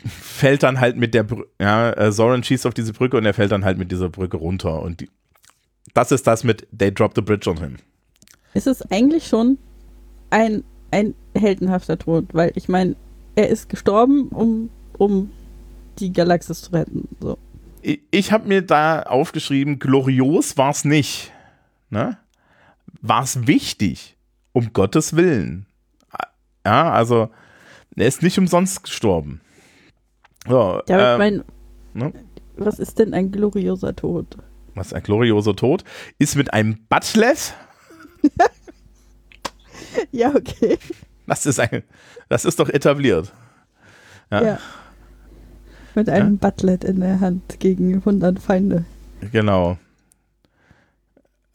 fällt dann halt mit der Brücke, ja, äh, Soren schießt auf diese Brücke und er fällt dann halt mit dieser Brücke runter. Und die, das ist das mit They drop the bridge on him. Ist es eigentlich schon ein, ein heldenhafter Tod, weil ich meine, er ist gestorben, um, um die Galaxis zu retten. So. Ich, ich habe mir da aufgeschrieben, glorios war es nicht. Ne? War es wichtig, um Gottes Willen. Ja, also er ist nicht umsonst gestorben. So, ja, ähm, mein, ne? was ist denn ein glorioser Tod? Was ist ein glorioser Tod? Ist mit einem Butlet. ja, okay. Das ist ein, das ist doch etabliert. Ja. ja. Mit einem ja? Butlet in der Hand gegen 100 Feinde. Genau.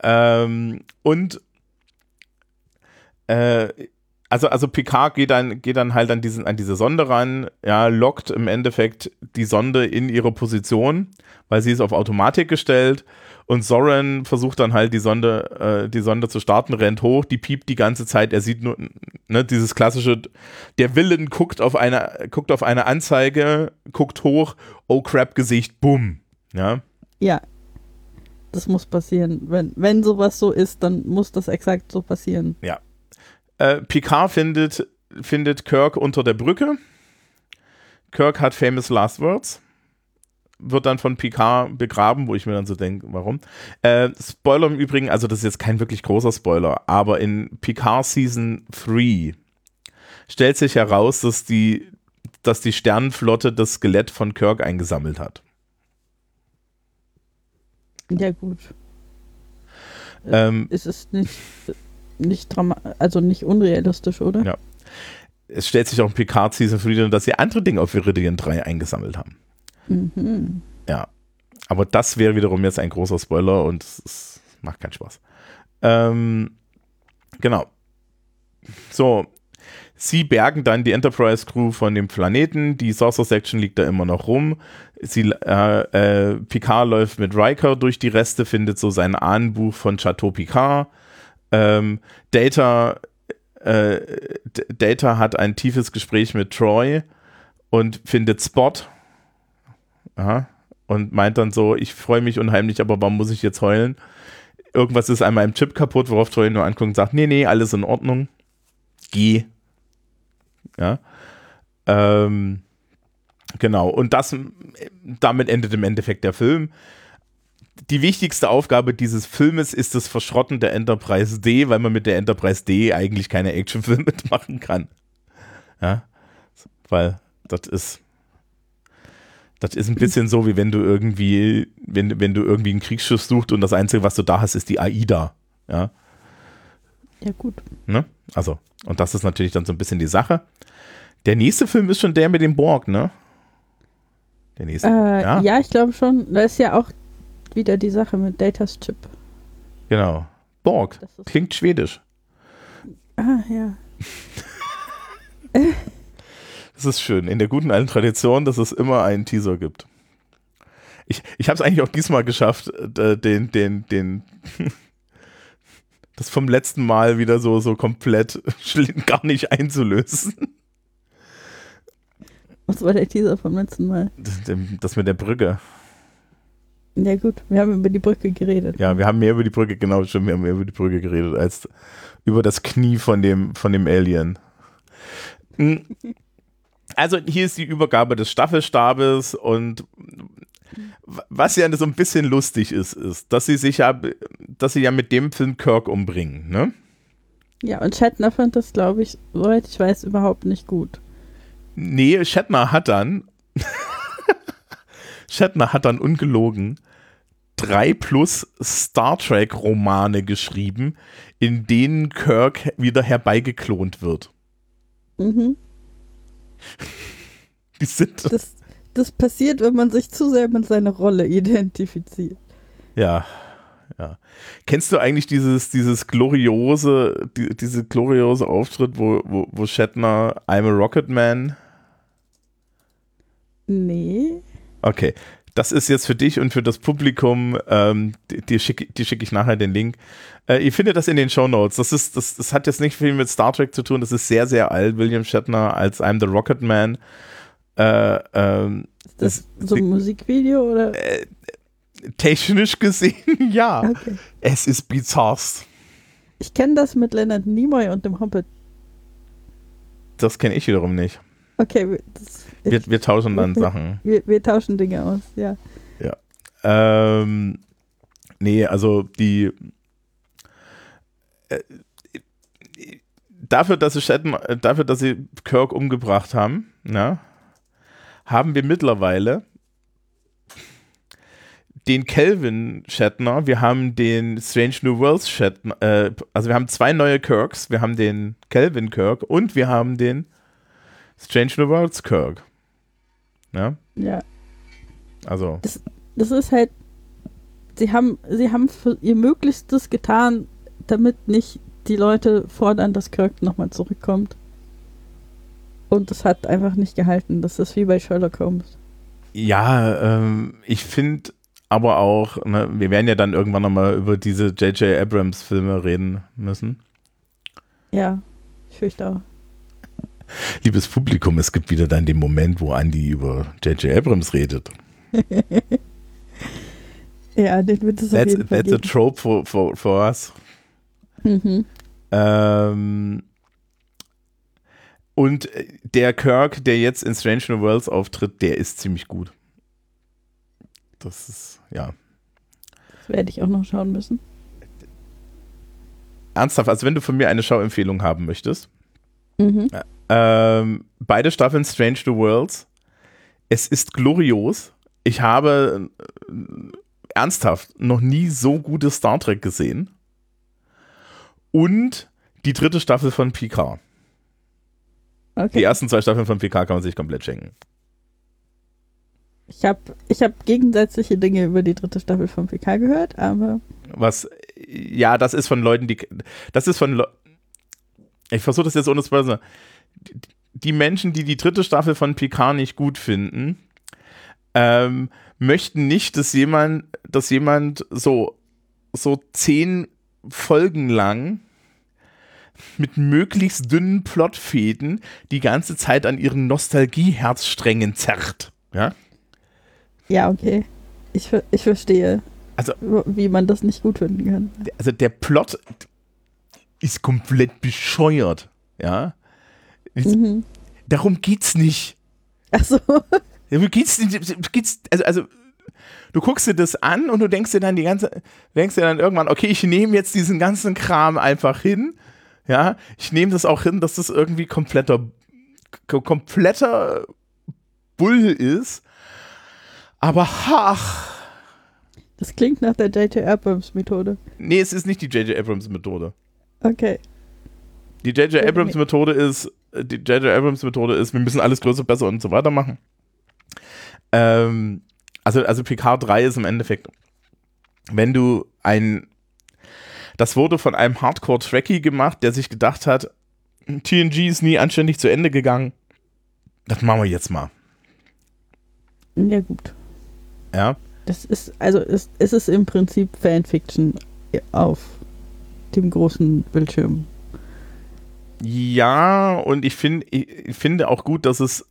Ähm, und äh, also, also Picard geht dann, geht dann halt an, diesen, an diese Sonde ran, ja, lockt im Endeffekt die Sonde in ihre Position, weil sie ist auf Automatik gestellt und Soren versucht dann halt die Sonde, äh, die Sonde zu starten, rennt hoch, die piept die ganze Zeit, er sieht nur, ne, dieses klassische, der Willen guckt auf eine, guckt auf eine Anzeige, guckt hoch, oh crap, Gesicht, bumm, ja. Ja, das muss passieren. Wenn, wenn sowas so ist, dann muss das exakt so passieren. Ja. Äh, Picard findet, findet Kirk unter der Brücke. Kirk hat famous last words. Wird dann von Picard begraben, wo ich mir dann so denke, warum? Äh, Spoiler im Übrigen, also das ist jetzt kein wirklich großer Spoiler, aber in Picard Season 3 stellt sich heraus, dass die, dass die Sternenflotte das Skelett von Kirk eingesammelt hat. Ja, gut. Ähm, ist es nicht, nicht also nicht unrealistisch, oder? Ja. Es stellt sich auch in Picard Season 3, dass sie andere Dinge auf Viridian 3 eingesammelt haben. Mhm. Ja. Aber das wäre wiederum jetzt ein großer Spoiler und es macht keinen Spaß. Ähm, genau. So, Sie bergen dann die Enterprise Crew von dem Planeten. Die Saucer Section liegt da immer noch rum. Sie, äh, äh, Picard läuft mit Riker durch die Reste, findet so sein Ahnenbuch von Chateau Picard. Ähm, Data, äh, Data hat ein tiefes Gespräch mit Troy und findet Spot. Aha. Und meint dann so, ich freue mich unheimlich, aber warum muss ich jetzt heulen? Irgendwas ist an meinem Chip kaputt, worauf Troy nur anguckt und sagt, nee, nee, alles in Ordnung. Geh. Ja. Ähm, genau. Und das, damit endet im Endeffekt der Film. Die wichtigste Aufgabe dieses Filmes ist das Verschrotten der Enterprise D, weil man mit der Enterprise D eigentlich keine Actionfilme machen kann. Ja. Weil das ist. Das ist ein bisschen so, wie wenn du irgendwie, wenn, wenn du irgendwie ein Kriegsschiff suchst und das Einzige, was du da hast, ist die AIDA. Ja. Ja, gut. Ne? Also, und das ist natürlich dann so ein bisschen die Sache. Der nächste Film ist schon der mit dem Borg, ne? Der nächste. Äh, ja? ja, ich glaube schon. Da ist ja auch wieder die Sache mit Datas Chip. Genau. Borg. Klingt schwedisch. Ah, ja. das ist schön. In der guten alten Tradition, dass es immer einen Teaser gibt. Ich, ich habe es eigentlich auch diesmal geschafft, äh, den, den, den das vom letzten Mal wieder so, so komplett gar nicht einzulösen. Was war der Teaser vom letzten Mal? Das, das mit der Brücke. Ja gut, wir haben über die Brücke geredet. Ja, wir haben mehr über die Brücke, genau, stimmt, wir haben mehr über die Brücke geredet, als über das Knie von dem, von dem Alien. Hm. also hier ist die Übergabe des Staffelstabes und was ja so ein bisschen lustig ist, ist, dass sie sich ja, dass sie ja mit dem Film Kirk umbringen, ne? Ja, und Shatner fand das, glaube ich, soweit ich weiß, überhaupt nicht gut. Nee, Shatner hat dann, Shatner hat dann ungelogen drei plus Star Trek Romane geschrieben, in denen Kirk wieder herbeigeklont wird. Mhm. Die sind. Das, das passiert, wenn man sich zu sehr mit seiner Rolle identifiziert. Ja, ja. Kennst du eigentlich dieses, dieses gloriose, die, diese gloriose Auftritt, wo, wo, wo Shatner I'm a Rocket Man? Nee. Okay. Das ist jetzt für dich und für das Publikum, ähm, die, die schicke schick ich nachher den Link. Äh, ihr findet das in den Show Notes. Das, das, das hat jetzt nicht viel mit Star Trek zu tun, das ist sehr, sehr alt. William Shatner als I'm the Rocket Man. Äh, ähm, ist das so ein Musikvideo oder? Äh, technisch gesehen, ja. Okay. Es ist bizarrst. Ich kenne das mit Leonard Nimoy und dem Hobbit. Das kenne ich wiederum nicht. Okay, das, wir, ich, wir, tauschen dann wir, Sachen. Wir, wir, tauschen Dinge aus, ja. Ja. Ähm, nee, also die äh, dafür, dass sie Shatton, dafür, dass sie Kirk umgebracht haben, ja, haben wir mittlerweile den Kelvin Shatner, wir haben den Strange New Worlds Shatner, äh, also wir haben zwei neue Kirks, wir haben den Kelvin Kirk und wir haben den Strange New Worlds Kirk. Ja? Ja. Also. Das, das ist halt, sie haben, sie haben ihr Möglichstes getan, damit nicht die Leute fordern, dass Kirk nochmal zurückkommt. Und das hat einfach nicht gehalten. Das ist wie bei Sherlock Holmes. Ja, ähm, ich finde aber auch, ne, wir werden ja dann irgendwann nochmal über diese J.J. Abrams Filme reden müssen. Ja, ich fürchte auch. Liebes Publikum, es gibt wieder dann den Moment, wo Andy über J.J. Abrams redet. ja, den wird es auf jeden Fall That's geben. a trope for, for, for us. Mhm. Ähm, und der Kirk, der jetzt in Strange New Worlds auftritt, der ist ziemlich gut. Das ist, ja. Das werde ich auch noch schauen müssen. Ernsthaft, also wenn du von mir eine Schauempfehlung haben möchtest, mhm. ähm, beide Staffeln Strange New Worlds, es ist glorios. Ich habe äh, ernsthaft noch nie so gutes Star Trek gesehen. Und die dritte Staffel von Picard. Okay. Die ersten zwei Staffeln von PK kann man sich komplett schenken. Ich habe ich hab gegensätzliche Dinge über die dritte Staffel von PK gehört, aber. Was, ja, das ist von Leuten, die. Das ist von. Le ich versuche das jetzt ohne Spoiler. Die Menschen, die die dritte Staffel von PK nicht gut finden, ähm, möchten nicht, dass jemand, dass jemand so, so zehn Folgen lang mit möglichst dünnen Plotfäden die ganze Zeit an ihren Nostalgie-Herzsträngen zerrt. Ja? Ja, okay. Ich, ich verstehe, also, wie man das nicht gut finden kann. Also der Plot ist komplett bescheuert. Ja. Mhm. Darum geht's nicht. Ach so. Darum geht's nicht. Geht's, also, also du guckst dir das an und du denkst dir dann die ganze, denkst dir dann irgendwann, okay, ich nehme jetzt diesen ganzen Kram einfach hin ja, ich nehme das auch hin, dass das irgendwie kompletter, kompletter Bull ist. Aber ach. Das klingt nach der J.J. Abrams Methode. Nee, es ist nicht die J.J. Abrams Methode. Okay. Die J.J. Abrams Methode ist, die J.J. Abrams Methode ist, wir müssen alles größer, besser und so weiter machen. Ähm, also, also PK 3 ist im Endeffekt, wenn du ein das wurde von einem Hardcore-Trekkie gemacht, der sich gedacht hat, TNG ist nie anständig zu Ende gegangen. Das machen wir jetzt mal. Ja, gut. Ja. Das ist, also es, es ist im Prinzip Fanfiction auf dem großen Bildschirm. Ja, und ich, find, ich finde auch gut, dass es,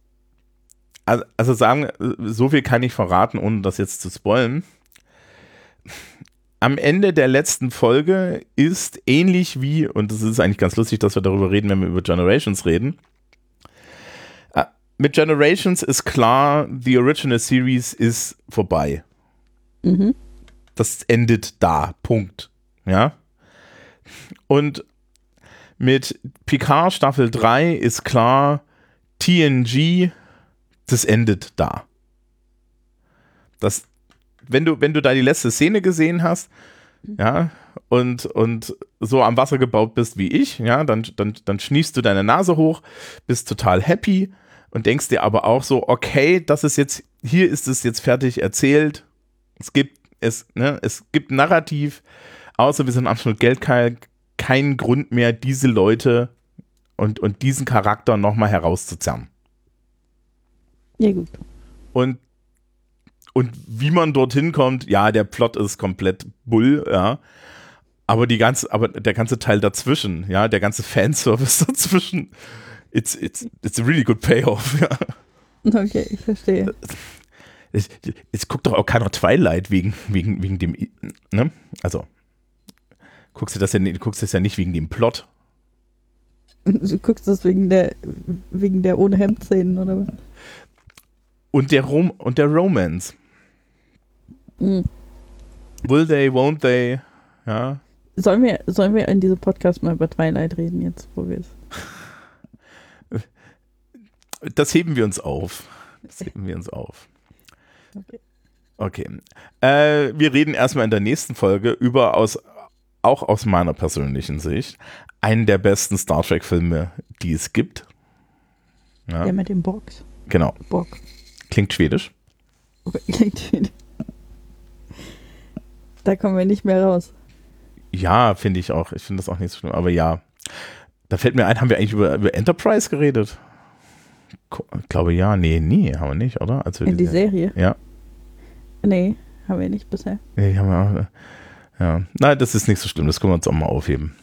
also sagen, so viel kann ich verraten, ohne das jetzt zu spoilen am Ende der letzten Folge ist ähnlich wie, und das ist eigentlich ganz lustig, dass wir darüber reden, wenn wir über Generations reden. Äh, mit Generations ist klar, die Original Series ist vorbei. Mhm. Das endet da. Punkt. Ja. Und mit Picard Staffel 3 ist klar, TNG, das endet da. Das, wenn du, wenn du da die letzte Szene gesehen hast, ja, und, und so am Wasser gebaut bist wie ich, ja, dann, dann, dann schniefst du deine Nase hoch, bist total happy und denkst dir aber auch so, okay, das ist jetzt, hier ist es jetzt fertig erzählt. Es gibt, es, ne, es gibt Narrativ, außer wir sind absolut geldgeil, keinen Grund mehr, diese Leute und, und diesen Charakter nochmal herauszuzerren. Ja, gut. Und, und wie man dorthin kommt, ja, der Plot ist komplett Bull, ja. Aber die ganze, aber der ganze Teil dazwischen, ja, der ganze Fanservice dazwischen, it's, it's, it's a really good payoff, ja. Okay, ich verstehe. Jetzt, jetzt guckt doch auch keiner Twilight wegen, wegen, wegen dem, ne? Also, guckst du das ja, guckst das ja nicht wegen dem Plot. Du guckst das wegen der, wegen der ohne Hemd-Szenen, oder was? Und der Rom und der Romance. Mhm. Will they, won't they? Ja. Sollen wir, sollen wir in diesem Podcast mal über Twilight reden, jetzt, wo wir es. Das heben wir uns auf. Das heben wir uns auf. Okay. Okay. Äh, wir reden erstmal in der nächsten Folge über aus, auch aus meiner persönlichen Sicht, einen der besten Star Trek-Filme, die es gibt. Ja. Der mit dem Box. Genau. Bock. Klingt schwedisch. Klingt schwedisch. Da kommen wir nicht mehr raus. Ja, finde ich auch. Ich finde das auch nicht so schlimm, aber ja. Da fällt mir ein, haben wir eigentlich über, über Enterprise geredet? Ich glaube ja, nee, nie, haben wir nicht, oder? Also In die Serie? Ja. Nee, haben wir nicht bisher. Nee, haben wir auch, ja. Nein, das ist nicht so schlimm, das können wir uns auch mal aufheben.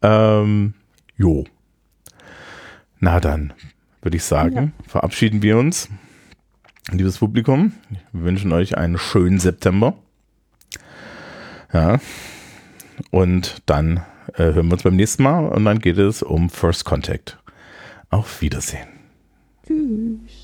Ähm, jo. Na dann, würde ich sagen, Ja. verabschieden wir uns. Liebes Publikum, wir wünschen euch einen schönen September. Ja. Und dann äh, hören wir uns beim nächsten Mal und dann geht es um First Contact. Auf Wiedersehen. Tschüss.